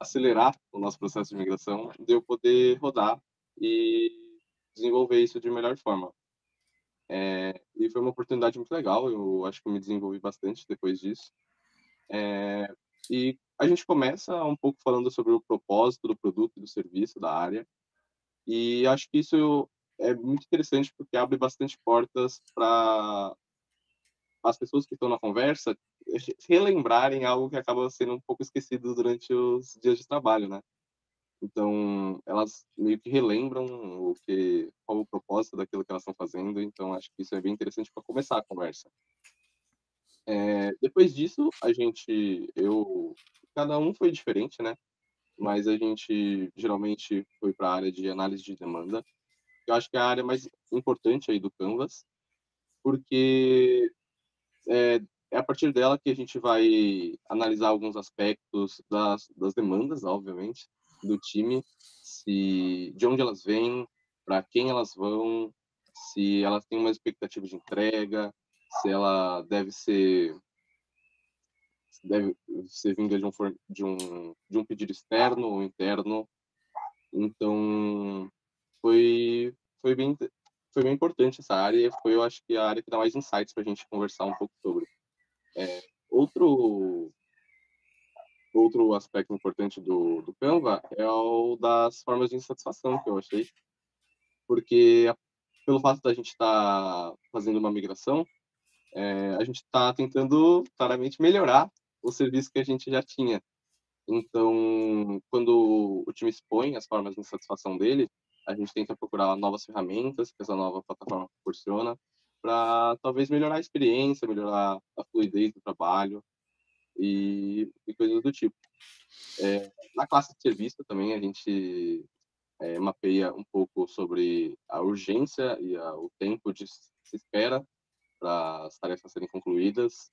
C: acelerar o nosso processo de migração, de eu poder rodar e desenvolver isso de melhor forma. É, e foi uma oportunidade muito legal, eu acho que eu me desenvolvi bastante depois disso. É, e a gente começa um pouco falando sobre o propósito do produto do serviço da área, e acho que isso é muito interessante porque abre bastante portas para as pessoas que estão na conversa relembrarem algo que acaba sendo um pouco esquecido durante os dias de trabalho, né? Então, elas meio que relembram o que qual o propósito daquilo que elas estão fazendo, então acho que isso é bem interessante para começar a conversa. É, depois disso, a gente, eu, cada um foi diferente, né? Mas a gente geralmente foi para a área de análise de demanda. Eu acho que é a área mais importante aí do Canvas, porque é, é a partir dela que a gente vai analisar alguns aspectos das, das demandas, obviamente, do time, se de onde elas vêm, para quem elas vão, se elas têm uma expectativa de entrega, se ela deve ser deve ser vinda de um, de um, de um pedido externo ou interno. Então, foi, foi, bem, foi bem importante essa área e foi, eu acho que, a área que dá mais insights para a gente conversar um pouco sobre. É, outro, outro aspecto importante do, do Canva é o das formas de insatisfação que eu achei, porque pelo fato da gente estar tá fazendo uma migração, é, a gente está tentando claramente melhorar o serviço que a gente já tinha. Então, quando o time expõe as formas de insatisfação dele, a gente tenta procurar novas ferramentas que essa nova plataforma proporciona para talvez melhorar a experiência, melhorar a fluidez do trabalho e, e coisas do tipo. É, na classe de serviço também a gente é, mapeia um pouco sobre a urgência e a, o tempo de se espera para as tarefas serem concluídas.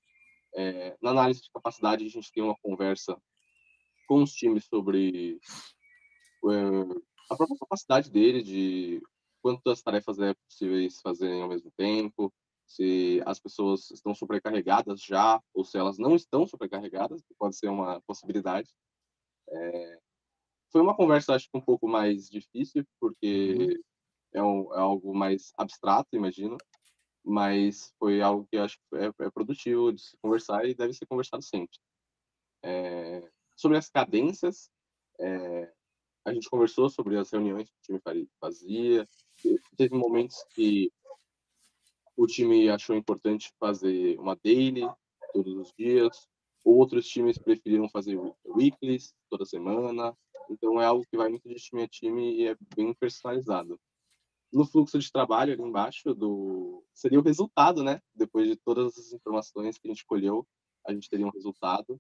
C: É, na análise de capacidade, a gente tem uma conversa com os times sobre é, a própria capacidade dele de quantas tarefas é possível fazerem ao mesmo tempo, se as pessoas estão sobrecarregadas já ou se elas não estão sobrecarregadas, que pode ser uma possibilidade. É, foi uma conversa, acho que um pouco mais difícil, porque uhum. é, um, é algo mais abstrato, imagino, mas foi algo que acho que é, é, produtivo de se conversar e deve ser conversado sempre. É, sobre as cadências, é, a gente conversou sobre as reuniões que o time fazia. Teve momentos que o time achou importante fazer uma daily todos os dias, outros times preferiram fazer weeklies toda semana. Então é algo que vai muito de time a time e é bem personalizado no fluxo de trabalho ali embaixo do seria o resultado, né? Depois de todas as informações que a gente escolheu, a gente teria um resultado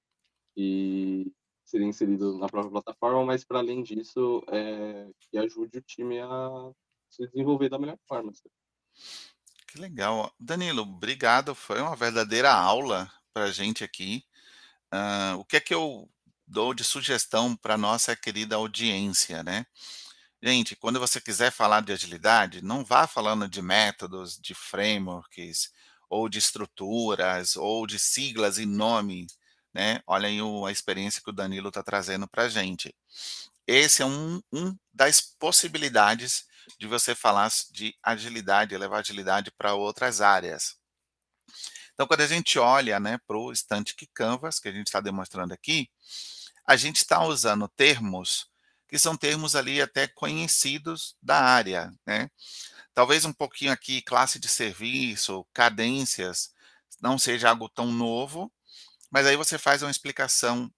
C: e seria inserido na própria plataforma, mas para além disso, é, que ajude o time a se desenvolver da melhor forma.
B: Que legal. Danilo, obrigado. Foi uma verdadeira aula para a gente aqui. Uh, o que é que eu dou de sugestão para nossa querida audiência, né? Gente, quando você quiser falar de agilidade, não vá falando de métodos, de frameworks, ou de estruturas, ou de siglas e nome, né? Olha aí a experiência que o Danilo está trazendo para a gente. Esse é um, um das possibilidades de você falar de agilidade, levar agilidade para outras áreas. Então, quando a gente olha né, para o Static Canvas, que a gente está demonstrando aqui, a gente está usando termos que são termos ali até conhecidos da área, né? Talvez um pouquinho aqui classe de serviço, cadências, não seja algo tão novo, mas aí você faz uma explicação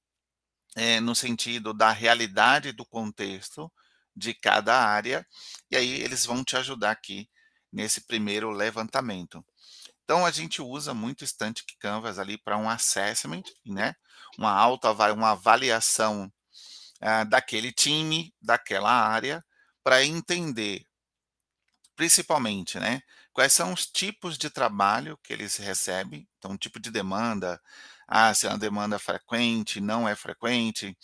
B: é, no sentido da realidade do contexto de cada área, e aí eles vão te ajudar aqui nesse primeiro levantamento. Então a gente usa muito Static Canvas ali para um assessment, né? Uma alta uma avaliação uh, daquele time, daquela área, para entender, principalmente, né, quais são os tipos de trabalho que eles recebem, então, tipo de demanda, ah, se é uma demanda frequente, não é frequente,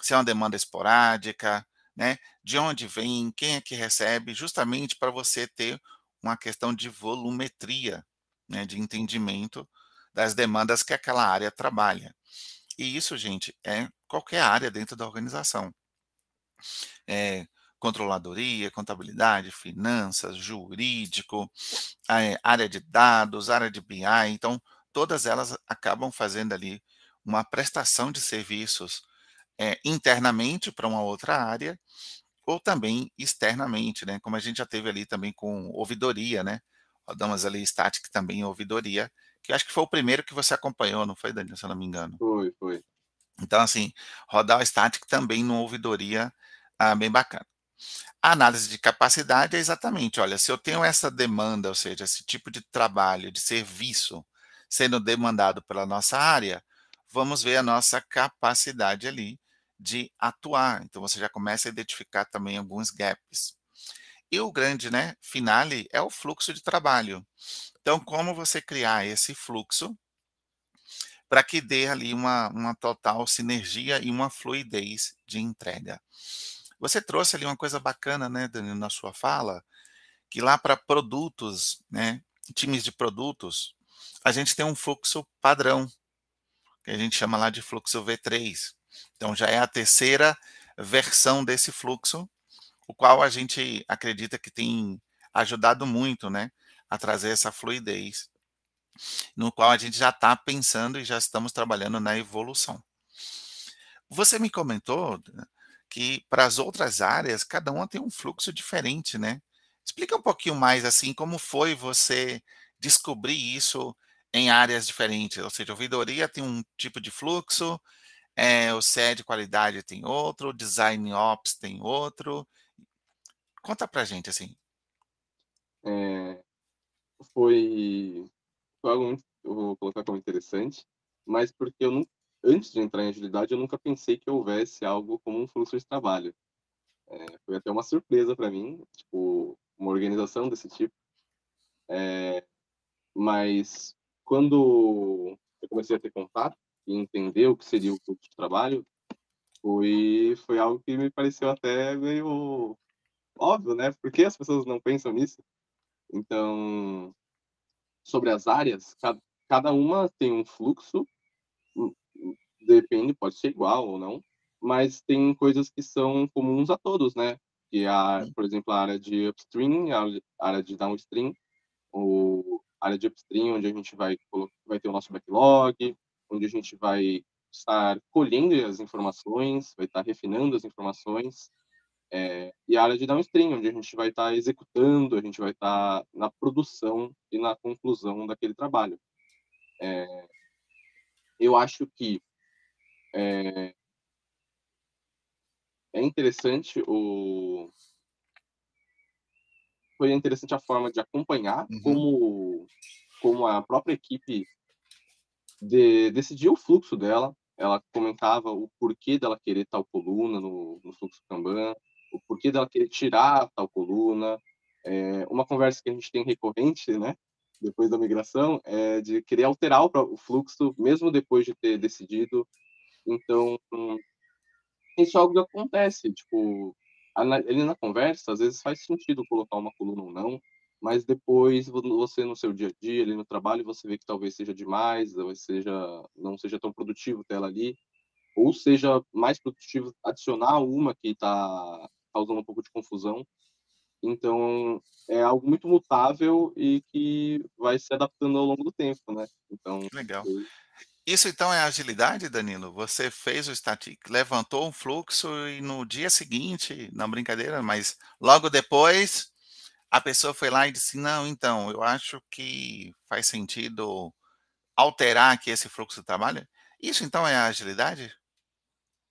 B: se é uma demanda esporádica, né, de onde vem, quem é que recebe, justamente para você ter uma questão de volumetria, né, de entendimento das demandas que aquela área trabalha. E isso, gente, é qualquer área dentro da organização. É, controladoria, contabilidade, finanças, jurídico, é, área de dados, área de BI. Então, todas elas acabam fazendo ali uma prestação de serviços é, internamente para uma outra área ou também externamente, né? Como a gente já teve ali também com ouvidoria, né? Rodamos ali Static também ouvidoria, que acho que foi o primeiro que você acompanhou, não foi, Daniel, se eu não me engano?
C: Foi, foi.
B: Então, assim, rodar o static também numa ouvidoria ah, bem bacana. A análise de capacidade é exatamente, olha, se eu tenho essa demanda, ou seja, esse tipo de trabalho, de serviço sendo demandado pela nossa área, vamos ver a nossa capacidade ali de atuar. Então você já começa a identificar também alguns gaps. E o grande, né, finale é o fluxo de trabalho. Então, como você criar esse fluxo para que dê ali uma, uma total sinergia e uma fluidez de entrega. Você trouxe ali uma coisa bacana, né, Danilo, na sua fala, que lá para produtos, né, times de produtos, a gente tem um fluxo padrão, que a gente chama lá de fluxo V3. Então já é a terceira versão desse fluxo, o qual a gente acredita que tem ajudado muito, né, a trazer essa fluidez no qual a gente já está pensando e já estamos trabalhando na evolução. Você me comentou que para as outras áreas, cada uma tem um fluxo diferente, né? Explica um pouquinho mais assim, como foi você descobrir isso em áreas diferentes? Ou seja, a ouvidoria tem um tipo de fluxo, é, o CE de qualidade tem outro, o Design Ops tem outro. Conta pra gente assim.
C: É, foi foi algo muito, eu vou colocar como interessante, mas porque eu não, antes de entrar em agilidade, eu nunca pensei que houvesse algo como um fluxo de trabalho. É, foi até uma surpresa para mim, tipo, uma organização desse tipo. É, mas quando eu comecei a ter contato e entender o que seria o fluxo de trabalho, foi, foi algo que me pareceu até meio óbvio, né? Por que as pessoas não pensam nisso? Então, sobre as áreas, cada uma tem um fluxo, hum, depende, pode ser igual ou não, mas tem coisas que são comuns a todos, né? que a,
B: Hum.
C: por exemplo, a área de upstream, a área de downstream, ou área de upstream, onde a gente vai, vai ter o nosso backlog, onde a gente vai estar colhendo as informações, vai estar refinando as informações, é, e a área de downstream, onde a gente vai estar executando, a gente vai estar na produção e na conclusão daquele trabalho. É, eu acho que é, é interessante o foi interessante a forma de acompanhar
B: uhum.
C: como como a própria equipe de, decidiu o fluxo dela. Ela comentava o porquê dela querer tal coluna no, no fluxo Kanban, o porquê dela querer tirar tal coluna. É, uma conversa que a gente tem recorrente, né, depois da migração, é de querer alterar o, o fluxo, mesmo depois de ter decidido. Então, isso é algo que acontece, tipo, ali na conversa, às vezes faz sentido colocar uma coluna ou não, mas depois você no seu dia a dia, ali no trabalho, você vê que talvez seja demais, talvez seja não seja tão produtivo ter ela ali, ou seja mais produtivo adicionar uma que está causando um pouco de confusão. Então, é algo muito mutável e que vai se adaptando ao longo do tempo, né? Então,
B: legal. Isso então é agilidade, Danilo? Você fez o static, levantou um fluxo e no dia seguinte, não brincadeira, mas logo depois a pessoa foi lá e disse: Não, então, eu acho que faz sentido alterar aqui esse fluxo de trabalho. Isso então é agilidade?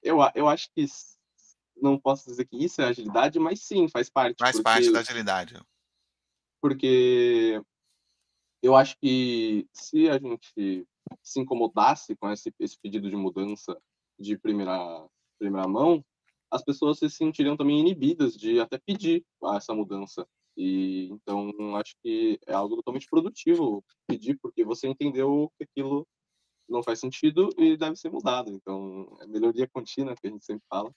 C: Eu, eu acho que não posso dizer que isso é agilidade, mas sim, faz parte.
B: Faz
C: porque,
B: parte da agilidade.
C: Porque eu acho que se a gente se incomodasse com esse, esse pedido de mudança de primeira, primeira mão, as pessoas se sentiriam também inibidas de até pedir essa mudança. E então acho que é algo totalmente produtivo pedir, porque você entendeu que aquilo não faz sentido e deve ser mudado. Então é melhoria contínua que a gente sempre fala.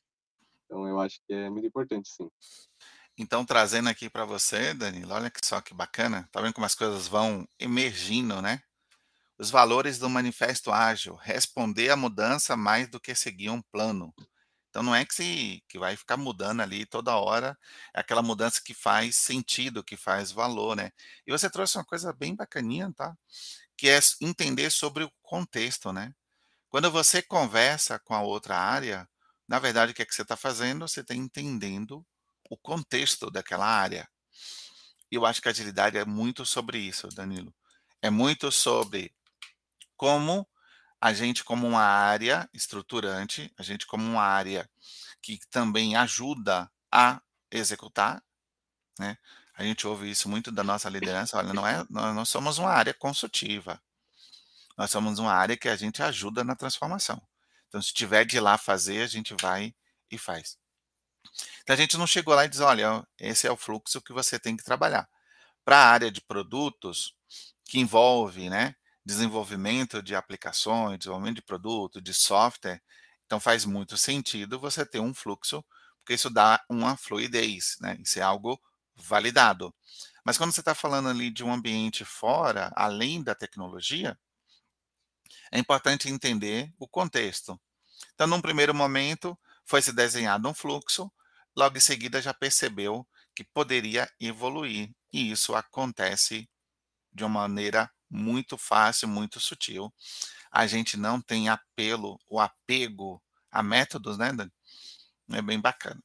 C: Então eu acho que é muito importante, sim.
B: Então trazendo aqui para você, Danilo, olha que só que bacana. Tá vendo como as coisas vão emergindo, né? Os valores do manifesto ágil, responder à mudança mais do que seguir um plano. Então não é que, se, que vai ficar mudando ali toda hora, é aquela mudança que faz sentido, que faz valor, né? E você trouxe uma coisa bem bacaninha, tá? Que é entender sobre o contexto, né? Quando você conversa com a outra área, na verdade, o que é que você está fazendo? Você está entendendo o contexto daquela área. E eu acho que a agilidade é muito sobre isso, Danilo. É muito sobre como a gente como uma área estruturante, a gente como uma área que também ajuda a executar, né? A gente ouve isso muito da nossa liderança, olha, não é, nós somos uma área consultiva. Nós somos uma área que a gente ajuda na transformação. Então, se tiver de lá fazer, a gente vai e faz. Então, a gente não chegou lá e diz, olha, esse é o fluxo que você tem que trabalhar. Para a área de produtos, que envolve, né, desenvolvimento de aplicações, desenvolvimento de produto, de software, então faz muito sentido você ter um fluxo, porque isso dá uma fluidez, né? Isso é algo validado. Mas quando você está falando ali de um ambiente fora, além da tecnologia, é importante entender o contexto. Então, num primeiro momento, foi se desenhado um fluxo, logo em seguida já percebeu que poderia evoluir, e isso acontece de uma maneira muito fácil, muito sutil. A gente não tem apelo, o apego a métodos, né? É bem bacana.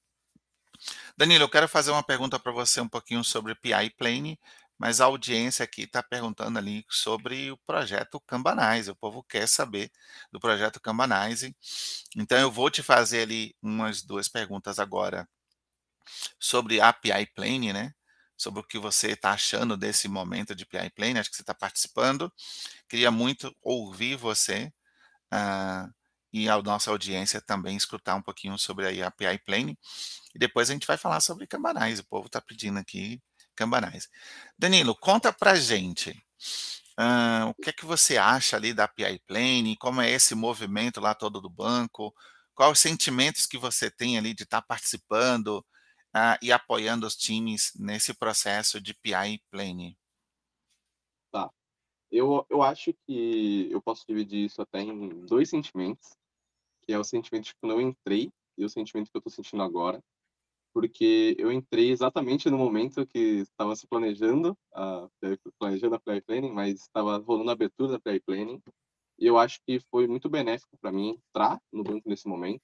B: Danilo, eu quero fazer uma pergunta para você um pouquinho sobre PI Plane, mas a audiência aqui está perguntando ali sobre o projeto Cambanize. O povo quer saber do projeto Cambanize. Então eu vou te fazer ali umas duas perguntas agora sobre a PI Plane, né? Sobre o que você está achando desse momento de PI Plane, acho que você está participando. Queria muito ouvir você uh, e a nossa audiência também escutar um pouquinho sobre a PI Plane. E depois a gente vai falar sobre Cambanais. O povo está pedindo aqui Cambanais. Danilo, conta para gente. Uh, o que é que você acha ali da PI Plane? Como é esse movimento lá todo do banco? Quais os sentimentos que você tem ali de estar tá participando? Uh, e apoiando os times nesse processo de PI Plane?
C: Tá. Eu, eu acho que eu posso dividir isso até em dois sentimentos, que é o sentimento de quando eu entrei e o sentimento que eu estou sentindo agora. porque eu entrei exatamente no momento que estava se planejando a planejando a Player Planning, mas estava rolando a abertura da Player Planning, e eu acho que foi muito benéfico para mim entrar no banco nesse momento,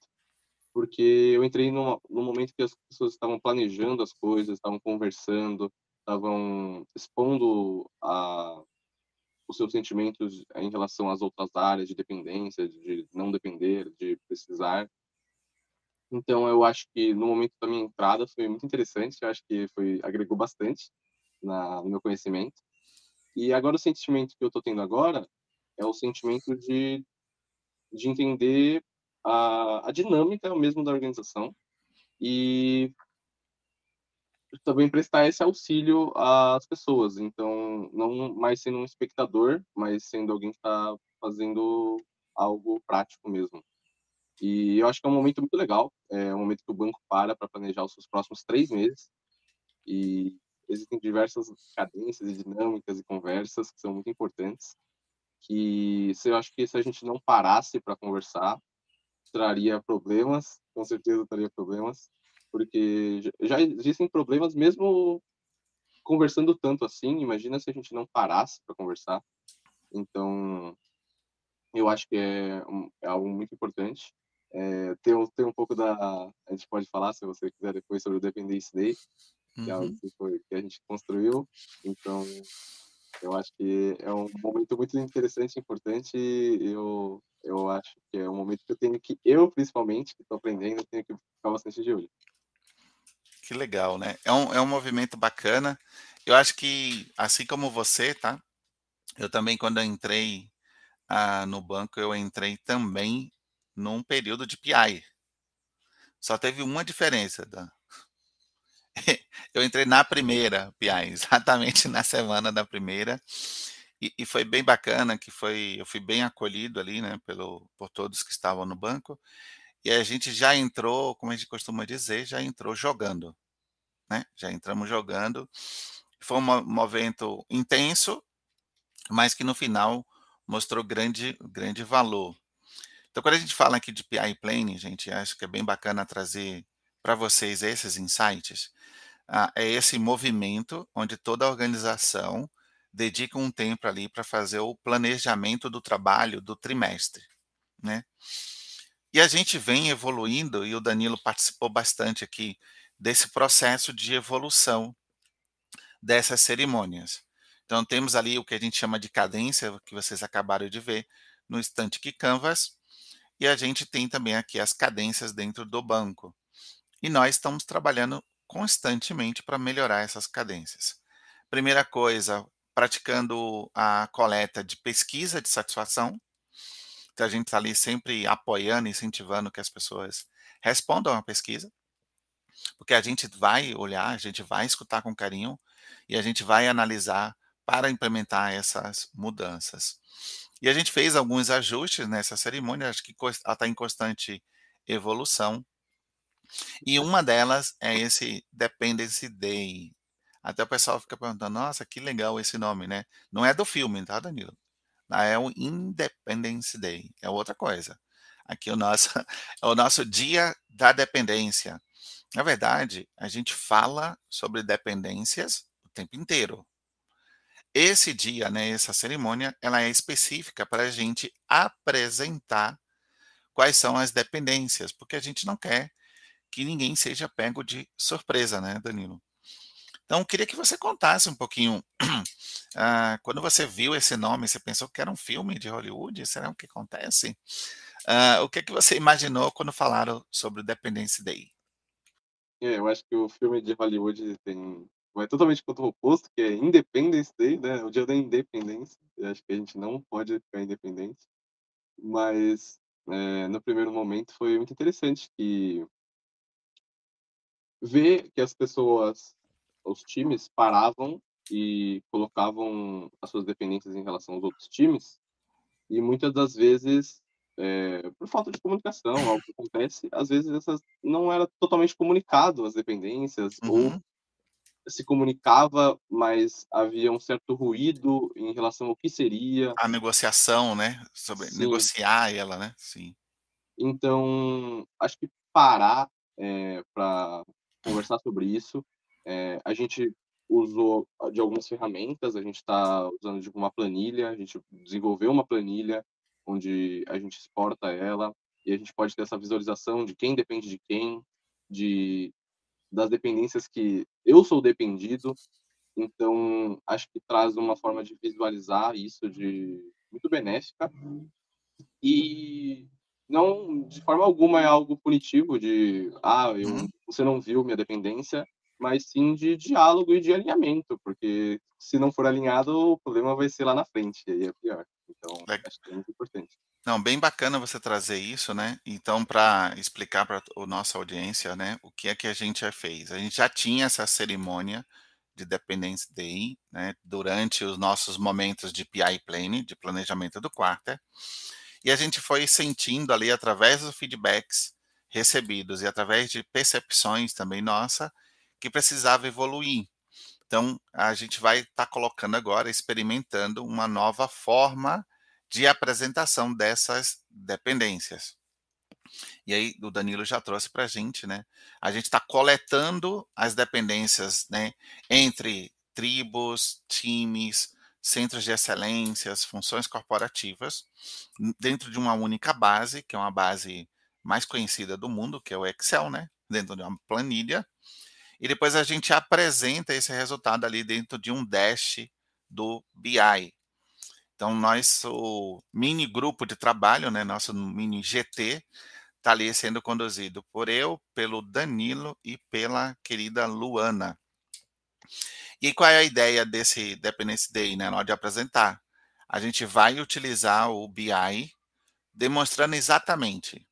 C: porque eu entrei no momento que as pessoas estavam planejando as coisas, estavam conversando, estavam expondo a os seus sentimentos em relação às outras áreas de dependência, de não depender, de precisar. Então, eu acho que no momento da minha entrada foi muito interessante, eu acho que foi agregou bastante na, no meu conhecimento. E agora o sentimento que eu estou tendo agora é o sentimento de, de entender a, a dinâmica mesmo da organização e também prestar esse auxílio às pessoas. Então, não mais sendo um espectador, mas sendo alguém que está fazendo algo prático mesmo. E eu acho que é um momento muito legal. É um momento que o banco para para planejar os seus próximos três meses. E existem diversas cadências e dinâmicas e conversas que são muito importantes. Que se eu acho que se a gente não parasse para conversar, traria problemas, com certeza traria problemas porque já existem problemas mesmo conversando tanto assim. Imagina se a gente não parasse para conversar. Então, eu acho que é, é algo muito importante. É, tem, tem um pouco da. A gente pode falar, se você quiser, depois sobre o Dependence Day, que uhum. é algo uhum. que, foi, que a gente construiu. Então, eu acho que é um momento muito interessante importante. E eu, eu acho que é um momento que eu tenho que, eu principalmente, que estou aprendendo, tenho que ficar bastante de olho.
B: Que legal, né? É um, é um movimento bacana. Eu acho que, assim como você, tá? Eu também, quando eu entrei ah, no banco, eu entrei também num período de PI. Só teve uma diferença. Da... eu entrei na primeira PI, exatamente na semana da primeira. E, e, foi bem bacana, que foi, eu fui bem acolhido ali, né, pelo, por todos que estavam no banco. E a gente já entrou, como a gente costuma dizer, já entrou jogando, né? Já entramos jogando. Foi um movimento intenso, mas que no final mostrou grande, grande valor. Então, quando a gente fala aqui de PI Planning, gente, acho que é bem bacana trazer para vocês esses insights. Ah, é esse movimento onde toda a organização dedica um tempo ali para fazer o planejamento do trabalho do trimestre, né? E a gente vem evoluindo, e o Danilo participou bastante aqui desse processo de evolução dessas cerimônias. Então, temos ali o que a gente chama de cadência, que vocês acabaram de ver no Static Canvas, e a gente tem também aqui as cadências dentro do banco. E nós estamos trabalhando constantemente para melhorar essas cadências. Primeira coisa, praticando a coleta de pesquisa de satisfação, então, a gente está ali sempre apoiando, incentivando que as pessoas respondam à pesquisa, porque a gente vai olhar, a gente vai escutar com carinho e a gente vai analisar para implementar essas mudanças. E a gente fez alguns ajustes nessa cerimônia, acho que está em constante evolução. E uma delas é esse Dependency Day. Até o pessoal fica perguntando, nossa, que legal esse nome, né? Não é do filme, tá, Danilo? É o Independence Day, é outra coisa. Aqui o nosso, é o nosso dia da dependência. Na verdade, a gente fala sobre dependências o tempo inteiro. Esse dia, né, essa cerimônia, ela é específica para a gente apresentar quais são as dependências, porque a gente não quer que ninguém seja pego de surpresa, né, Danilo? Então, queria que você contasse um pouquinho. Uh, quando você viu esse nome, você pensou que era um filme de Hollywood? Será o que acontece? Uh, o que, que você imaginou quando falaram sobre Dependence Day?
C: É, eu acho que o filme de Hollywood tem vai totalmente contra o oposto, que é Independence Day, né? O dia da independência. Eu acho que a gente não pode ficar independente. Mas é, no primeiro momento foi muito interessante que ver que as pessoas os times paravam e colocavam as suas dependências em relação aos outros times, e muitas das vezes, é, por falta de comunicação, algo que acontece, às vezes essas não era totalmente comunicado as dependências, uhum. ou se comunicava, mas havia um certo ruído em relação ao que seria.
B: A negociação, né? Sobre Sim. negociar ela, né? Sim.
C: Então, acho que parar é, para conversar sobre isso. É, a gente usou de algumas ferramentas, a gente está usando de uma planilha, a gente desenvolveu uma planilha onde a gente exporta ela e a gente pode ter essa visualização de quem depende de quem, de das dependências que eu sou dependido. Então, acho que traz uma forma de visualizar isso de muito benéfica e não de forma alguma é algo punitivo de ah, eu, uhum. Você não viu minha dependência, mas sim de diálogo e de alinhamento, porque se não for alinhado, o problema vai ser lá na frente, e aí é pior. Então, Legal. acho que é muito importante.
B: Não, bem bacana você trazer isso, né? Então, para explicar para a nossa audiência, né, o que é que a gente já fez. A gente já tinha essa cerimônia de Dependence Day, né, durante os nossos momentos de PI Planning, de planejamento do quarter, e a gente foi sentindo ali, através dos feedbacks recebidos e através de percepções também nossa, que precisava evoluir. Então, a gente vai estar tá colocando agora, experimentando uma nova forma de apresentação dessas dependências. E aí, o Danilo já trouxe para a gente, né? A gente está coletando as dependências, né? Entre tribos, times, centros de excelências, funções corporativas, dentro de uma única base, que é uma base mais conhecida do mundo, que é o Excel, né? Dentro de uma planilha, e depois a gente apresenta esse resultado ali dentro de um dash do BI. Então, nosso mini grupo de trabalho, né, nosso mini GT, está ali sendo conduzido por eu, pelo Danilo e pela querida Luana. E qual é a ideia desse Dependency Day, né, na hora de apresentar? A gente vai utilizar o BI, demonstrando exatamente.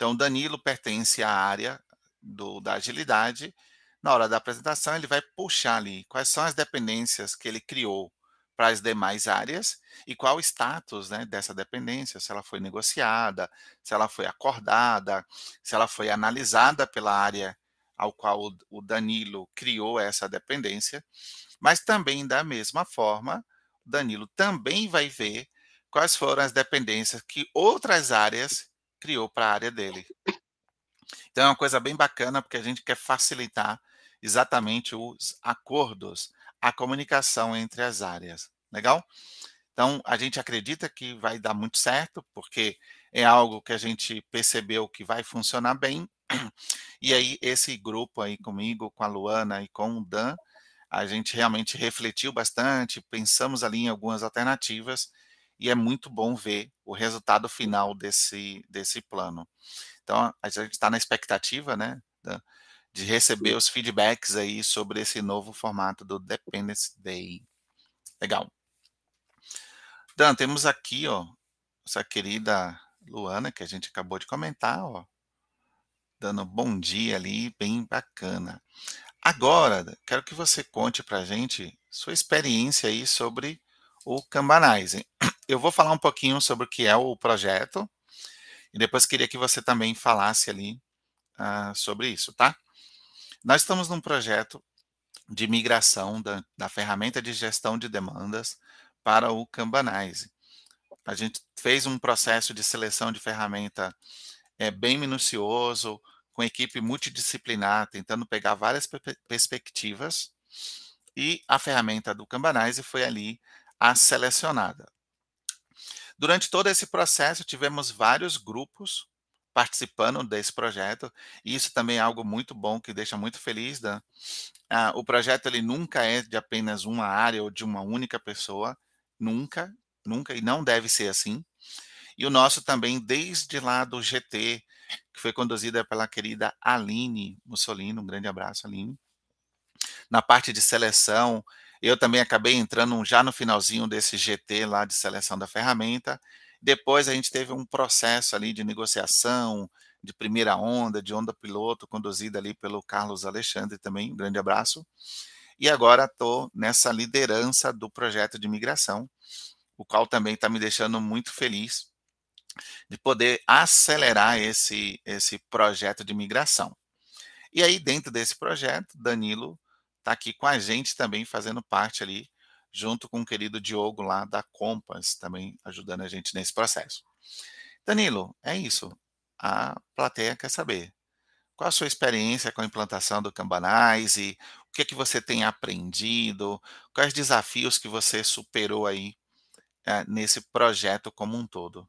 B: Então, Danilo pertence à área do, da agilidade. Na hora da apresentação, ele vai puxar ali quais são as dependências que ele criou para as demais áreas e qual o status né, dessa dependência, se ela foi negociada, se ela foi acordada, se ela foi analisada pela área ao qual o Danilo criou essa dependência, mas também da mesma forma, o Danilo também vai ver quais foram as dependências que outras áreas criou para a área dele. Então é uma coisa bem bacana porque a gente quer facilitar exatamente os acordos, a comunicação entre as áreas. Legal? Então, a gente acredita que vai dar muito certo, porque é algo que a gente percebeu que vai funcionar bem. E aí, esse grupo aí comigo, com a Luana e com o Dan, a gente realmente refletiu bastante, pensamos ali em algumas alternativas, e é muito bom ver o resultado final desse, desse plano. Então, a gente está na expectativa, né, de receber os feedbacks aí sobre esse novo formato do Dependence Day. Legal. Dan, temos aqui, ó, essa querida Luana, que a gente acabou de comentar, ó, dando bom dia ali, bem bacana. Agora, quero que você conte para a gente sua experiência aí sobre o Kanbanizing. Eu vou falar um pouquinho sobre o que é o projeto e depois queria que você também falasse ali uh, sobre isso, tá? Nós estamos num projeto de migração da, da ferramenta de gestão de demandas para o Kanbanize. A gente fez um processo de seleção de ferramenta é, bem minucioso, com equipe multidisciplinar, tentando pegar várias perspectivas, e a ferramenta do Kanbanize foi ali a selecionada. Durante todo esse processo, tivemos vários grupos participando desse projeto. E isso também é algo muito bom que deixa muito feliz. Da, ah, o projeto ele nunca é de apenas uma área ou de uma única pessoa, nunca, nunca e não deve ser assim. E o nosso também desde lá do GT, que foi conduzida pela querida Aline Mussolini, um grande abraço Aline. Na parte de seleção, eu também acabei entrando já no finalzinho desse GT lá de seleção da ferramenta depois a gente teve um processo ali de negociação, de primeira onda, de onda piloto, conduzida ali pelo Carlos Alexandre também, um grande abraço. E agora estou nessa liderança do projeto de migração, o qual também está me deixando muito feliz de poder acelerar esse, esse projeto de migração. E aí, dentro desse projeto, Danilo está aqui com a gente também, fazendo parte ali junto com o querido Diogo lá da Compass, também ajudando a gente nesse processo. Danilo, é isso. A plateia quer saber. qual a sua experiência com a implantação do Kanbanize? O que é que você tem aprendido? Quais desafios que você superou aí é, nesse projeto como um todo?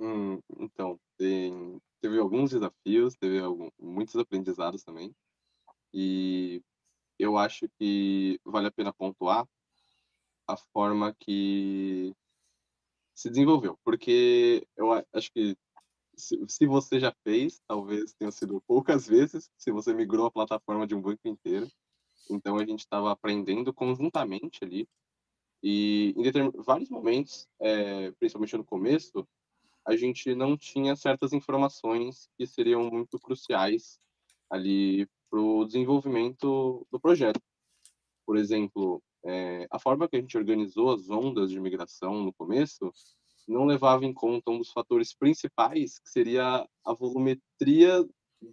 C: Hum, então, tem, teve alguns desafios, teve algum, muitos aprendizados também. E eu acho que vale a pena pontuar a forma que se desenvolveu, porque eu acho que se, você já fez, talvez tenha sido poucas vezes, se você migrou a plataforma de um banco inteiro. Então a gente estava aprendendo conjuntamente ali. E em vários momentos, é, principalmente no começo, a gente não tinha certas informações que seriam muito cruciais ali para o desenvolvimento do projeto. Por exemplo, é, a forma que a gente organizou as ondas de migração no começo não levava em conta um dos fatores principais, que seria a volumetria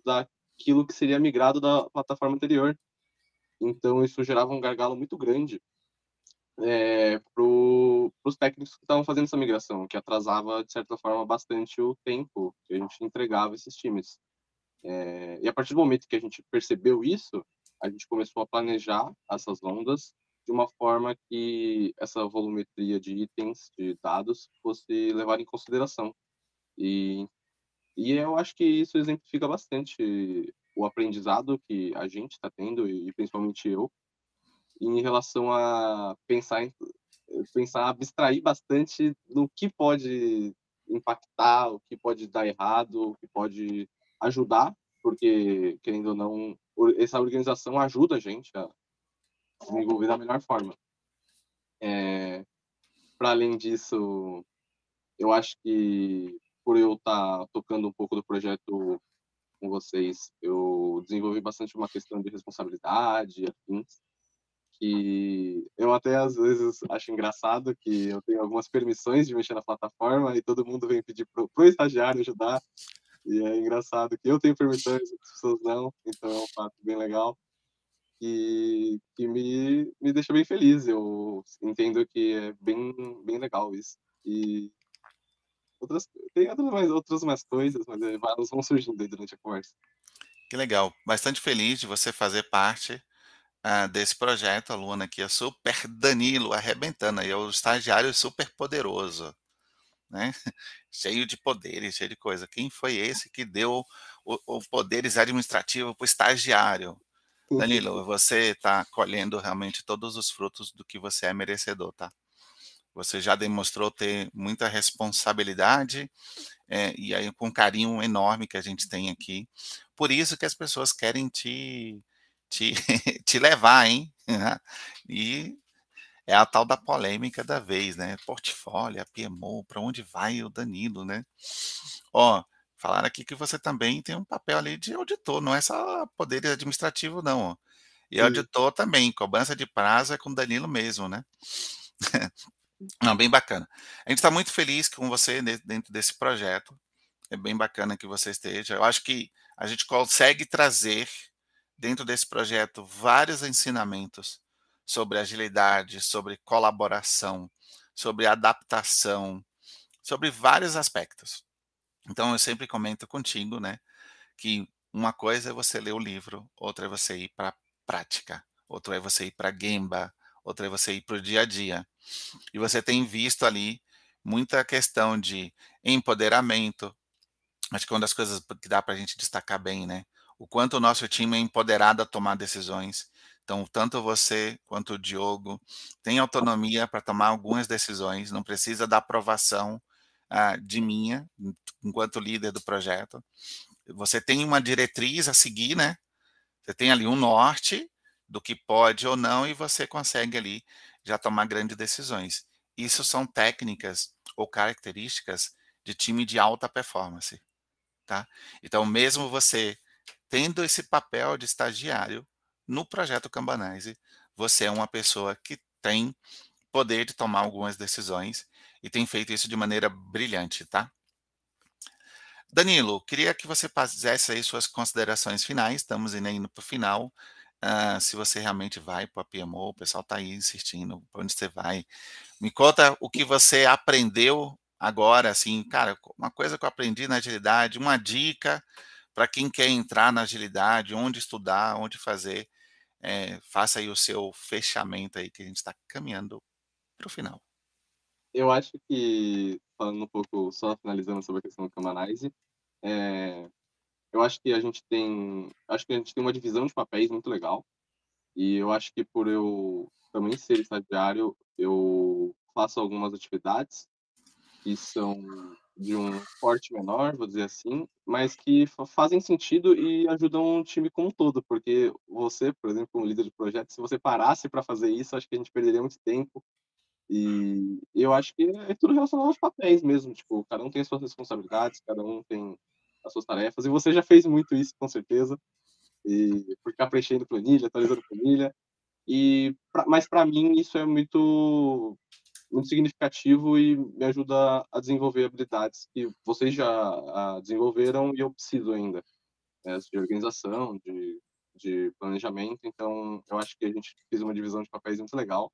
C: daquilo que seria migrado da plataforma anterior. Então, isso gerava um gargalo muito grande é, para os técnicos que estavam fazendo essa migração, que atrasava, de certa forma, bastante o tempo que a gente entregava esses times. É, e a partir do momento que a gente percebeu isso, a gente começou a planejar essas ondas de uma forma que essa volumetria de itens, de dados, fosse levada em consideração. E, e eu acho que isso exemplifica bastante o aprendizado que a gente está tendo, e principalmente eu, em relação a pensar, em, pensar, abstrair bastante no que pode impactar, o que pode dar errado, o que pode ajudar, porque, querendo ou não, essa organização ajuda a gente a, me envolver da melhor forma. É, Para além disso, eu acho que por eu estar tá tocando um pouco do projeto com vocês, eu desenvolvi bastante uma questão de responsabilidade, afins, que eu até às vezes acho engraçado que eu tenho algumas permissões de mexer na plataforma e todo mundo vem pedir pro, pro estagiário ajudar. E é engraçado que eu tenho permissões, as pessoas não, então é um fato bem legal que, que me, me deixa bem feliz. Eu entendo que é bem, bem legal isso. E outras, tem outras mais, outras mais coisas, mas elas vão surgindo durante a conversa.
B: Que legal. Bastante feliz de você fazer parte uh, desse projeto. A Luna aqui é super Danilo, arrebentando aí, é o estagiário super poderoso. Né? cheio de poderes, cheio de coisa. Quem foi esse que deu o, o poderes administrativos para o estagiário? Danilo, você está colhendo realmente todos os frutos do que você é merecedor, tá? Você já demonstrou ter muita responsabilidade é, e aí com um carinho enorme que a gente tem aqui. Por isso que as pessoas querem te, te, te levar, hein? E é a tal da polêmica da vez, né? Portfólio, a PMO, para onde vai o Danilo, né? Ó, Falaram aqui que você também tem um papel ali de auditor, não é só poder administrativo, não. E Sim. auditor também, cobrança de prazo é com o Danilo mesmo, né? não, bem bacana. A gente está muito feliz com você dentro desse projeto. É bem bacana que você esteja. Eu acho que a gente consegue trazer dentro desse projeto vários ensinamentos sobre agilidade, sobre colaboração, sobre adaptação, sobre vários aspectos. Então eu sempre comento contigo, né, que uma coisa é você ler o livro, outra é você ir para a prática, outra é você ir para a Gemba, outra é você ir para o dia a dia. E você tem visto ali muita questão de empoderamento. Acho que uma das coisas que dá para a gente destacar bem, né? O quanto o nosso time é empoderado a tomar decisões. Então, tanto você quanto o Diogo têm autonomia para tomar algumas decisões, não precisa da aprovação uh, de minha, enquanto líder do projeto. Você tem uma diretriz a seguir, né? Você tem ali um norte do que pode ou não e você consegue ali já tomar grandes decisões. Isso são técnicas ou características de time de alta performance, tá? Então, mesmo você tendo esse papel de estagiário no projeto Cambanize, você é uma pessoa que tem poder de tomar algumas decisões e tem feito isso de maneira brilhante, tá? Danilo, queria que você fizesse aí suas considerações finais, estamos indo para o final. Uh, se você realmente vai para a PMO, o pessoal está aí insistindo, para onde você vai. Me conta o que você aprendeu agora, assim, cara, uma coisa que eu aprendi na agilidade, uma dica para quem quer entrar na agilidade, onde estudar, onde fazer, é, faça aí o seu fechamento aí, que a gente está caminhando para o final.
C: Eu acho que, falando um pouco, só finalizando sobre a questão do Camanize, é, eu acho que a gente tem, acho que a gente tem uma divisão de papéis muito legal, e eu acho que por eu também ser estagiário, eu faço algumas atividades que são de um porte menor, vou dizer assim, mas que fazem sentido e ajudam o time como um todo, porque você, por exemplo, como líder de projeto, se você parasse para fazer isso, acho que a gente perderia muito tempo. E eu acho que é tudo relacionado aos papéis mesmo, tipo, cada um tem as suas responsabilidades, cada um tem as suas tarefas, e você já fez muito isso, com certeza, e por ficar preenchendo planilha, atualizando planilha, e mas para mim isso é muito muito significativo e me ajuda a desenvolver habilidades que vocês já ah, desenvolveram e eu preciso ainda né, de organização, de, de planejamento. Então, eu acho que a gente fez uma divisão de papéis muito legal.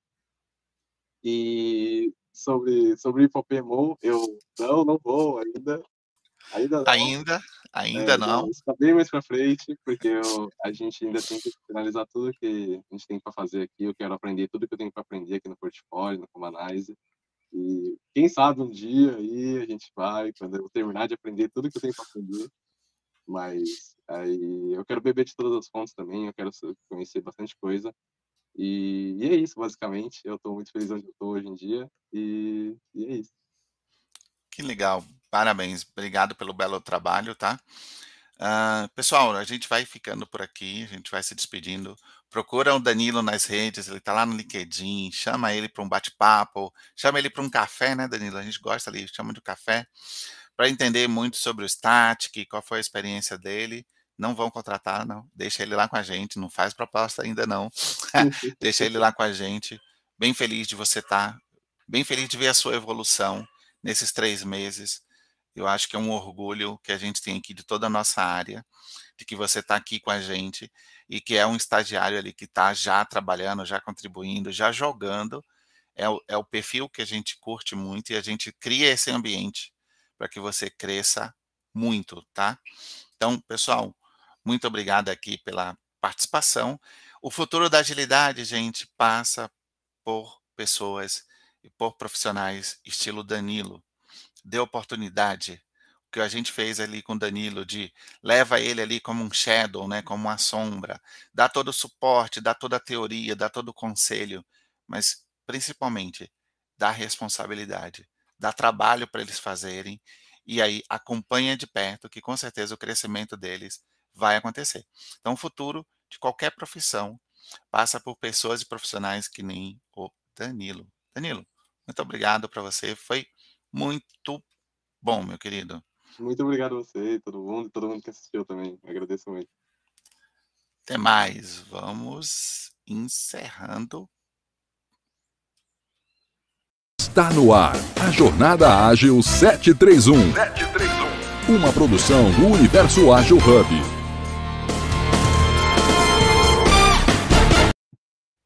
C: E sobre sobre hipopemo, eu não, não vou ainda.
B: Ainda não. Ainda, ainda é, não.
C: Está bem mais para frente, porque eu, a gente ainda tem que finalizar tudo que a gente tem para fazer aqui. Eu quero aprender tudo que eu tenho para aprender aqui no portfólio, no Comanize. E quem sabe um dia aí a gente vai, quando eu terminar de aprender tudo que eu tenho para aprender. Mas aí eu quero beber de todas as fontes também, eu quero conhecer bastante coisa. E, e é isso, basicamente. Eu estou muito feliz onde eu estou hoje em dia. E, e é isso.
B: Que legal. Parabéns. Obrigado pelo belo trabalho, tá? Uh, pessoal, a gente vai ficando por aqui, a gente vai se despedindo. Procura o Danilo nas redes, ele está lá no LinkedIn, chama ele para um bate-papo, chama ele para um café, né, Danilo? A gente gosta ali, chama de café, para entender muito sobre o Static, qual foi a experiência dele. Não vão contratar, não. Deixa ele lá com a gente, não faz proposta ainda não. Deixa ele lá com a gente. Bem feliz de você estar, tá, bem feliz de ver a sua evolução nesses três meses. Eu acho que é um orgulho que a gente tem aqui de toda a nossa área, de que você está aqui com a gente e que é um estagiário ali que está já trabalhando, já contribuindo, já jogando. É o, é o perfil que a gente curte muito e a gente cria esse ambiente para que você cresça muito, tá? Então, pessoal, muito obrigado aqui pela participação. O futuro da agilidade, gente, passa por pessoas e por profissionais estilo Danilo. Dê oportunidade. O que a gente fez ali com Danilo de leva ele ali como um shadow, né, como uma sombra, dá todo o suporte, dá toda a teoria, dá todo o conselho, mas principalmente dá responsabilidade, dá trabalho para eles fazerem e aí acompanha de perto que com certeza o crescimento deles vai acontecer. Então o futuro de qualquer profissão passa por pessoas e profissionais que nem o Danilo. Danilo, muito obrigado para você. Foi muito bom, meu querido.
C: Muito obrigado a você e todo mundo, e todo mundo que assistiu também. agradeço muito.
B: Até mais. Vamos encerrando.
A: Está no ar a Jornada Ágil 731. 731. Uma produção do Universo Ágil Hub.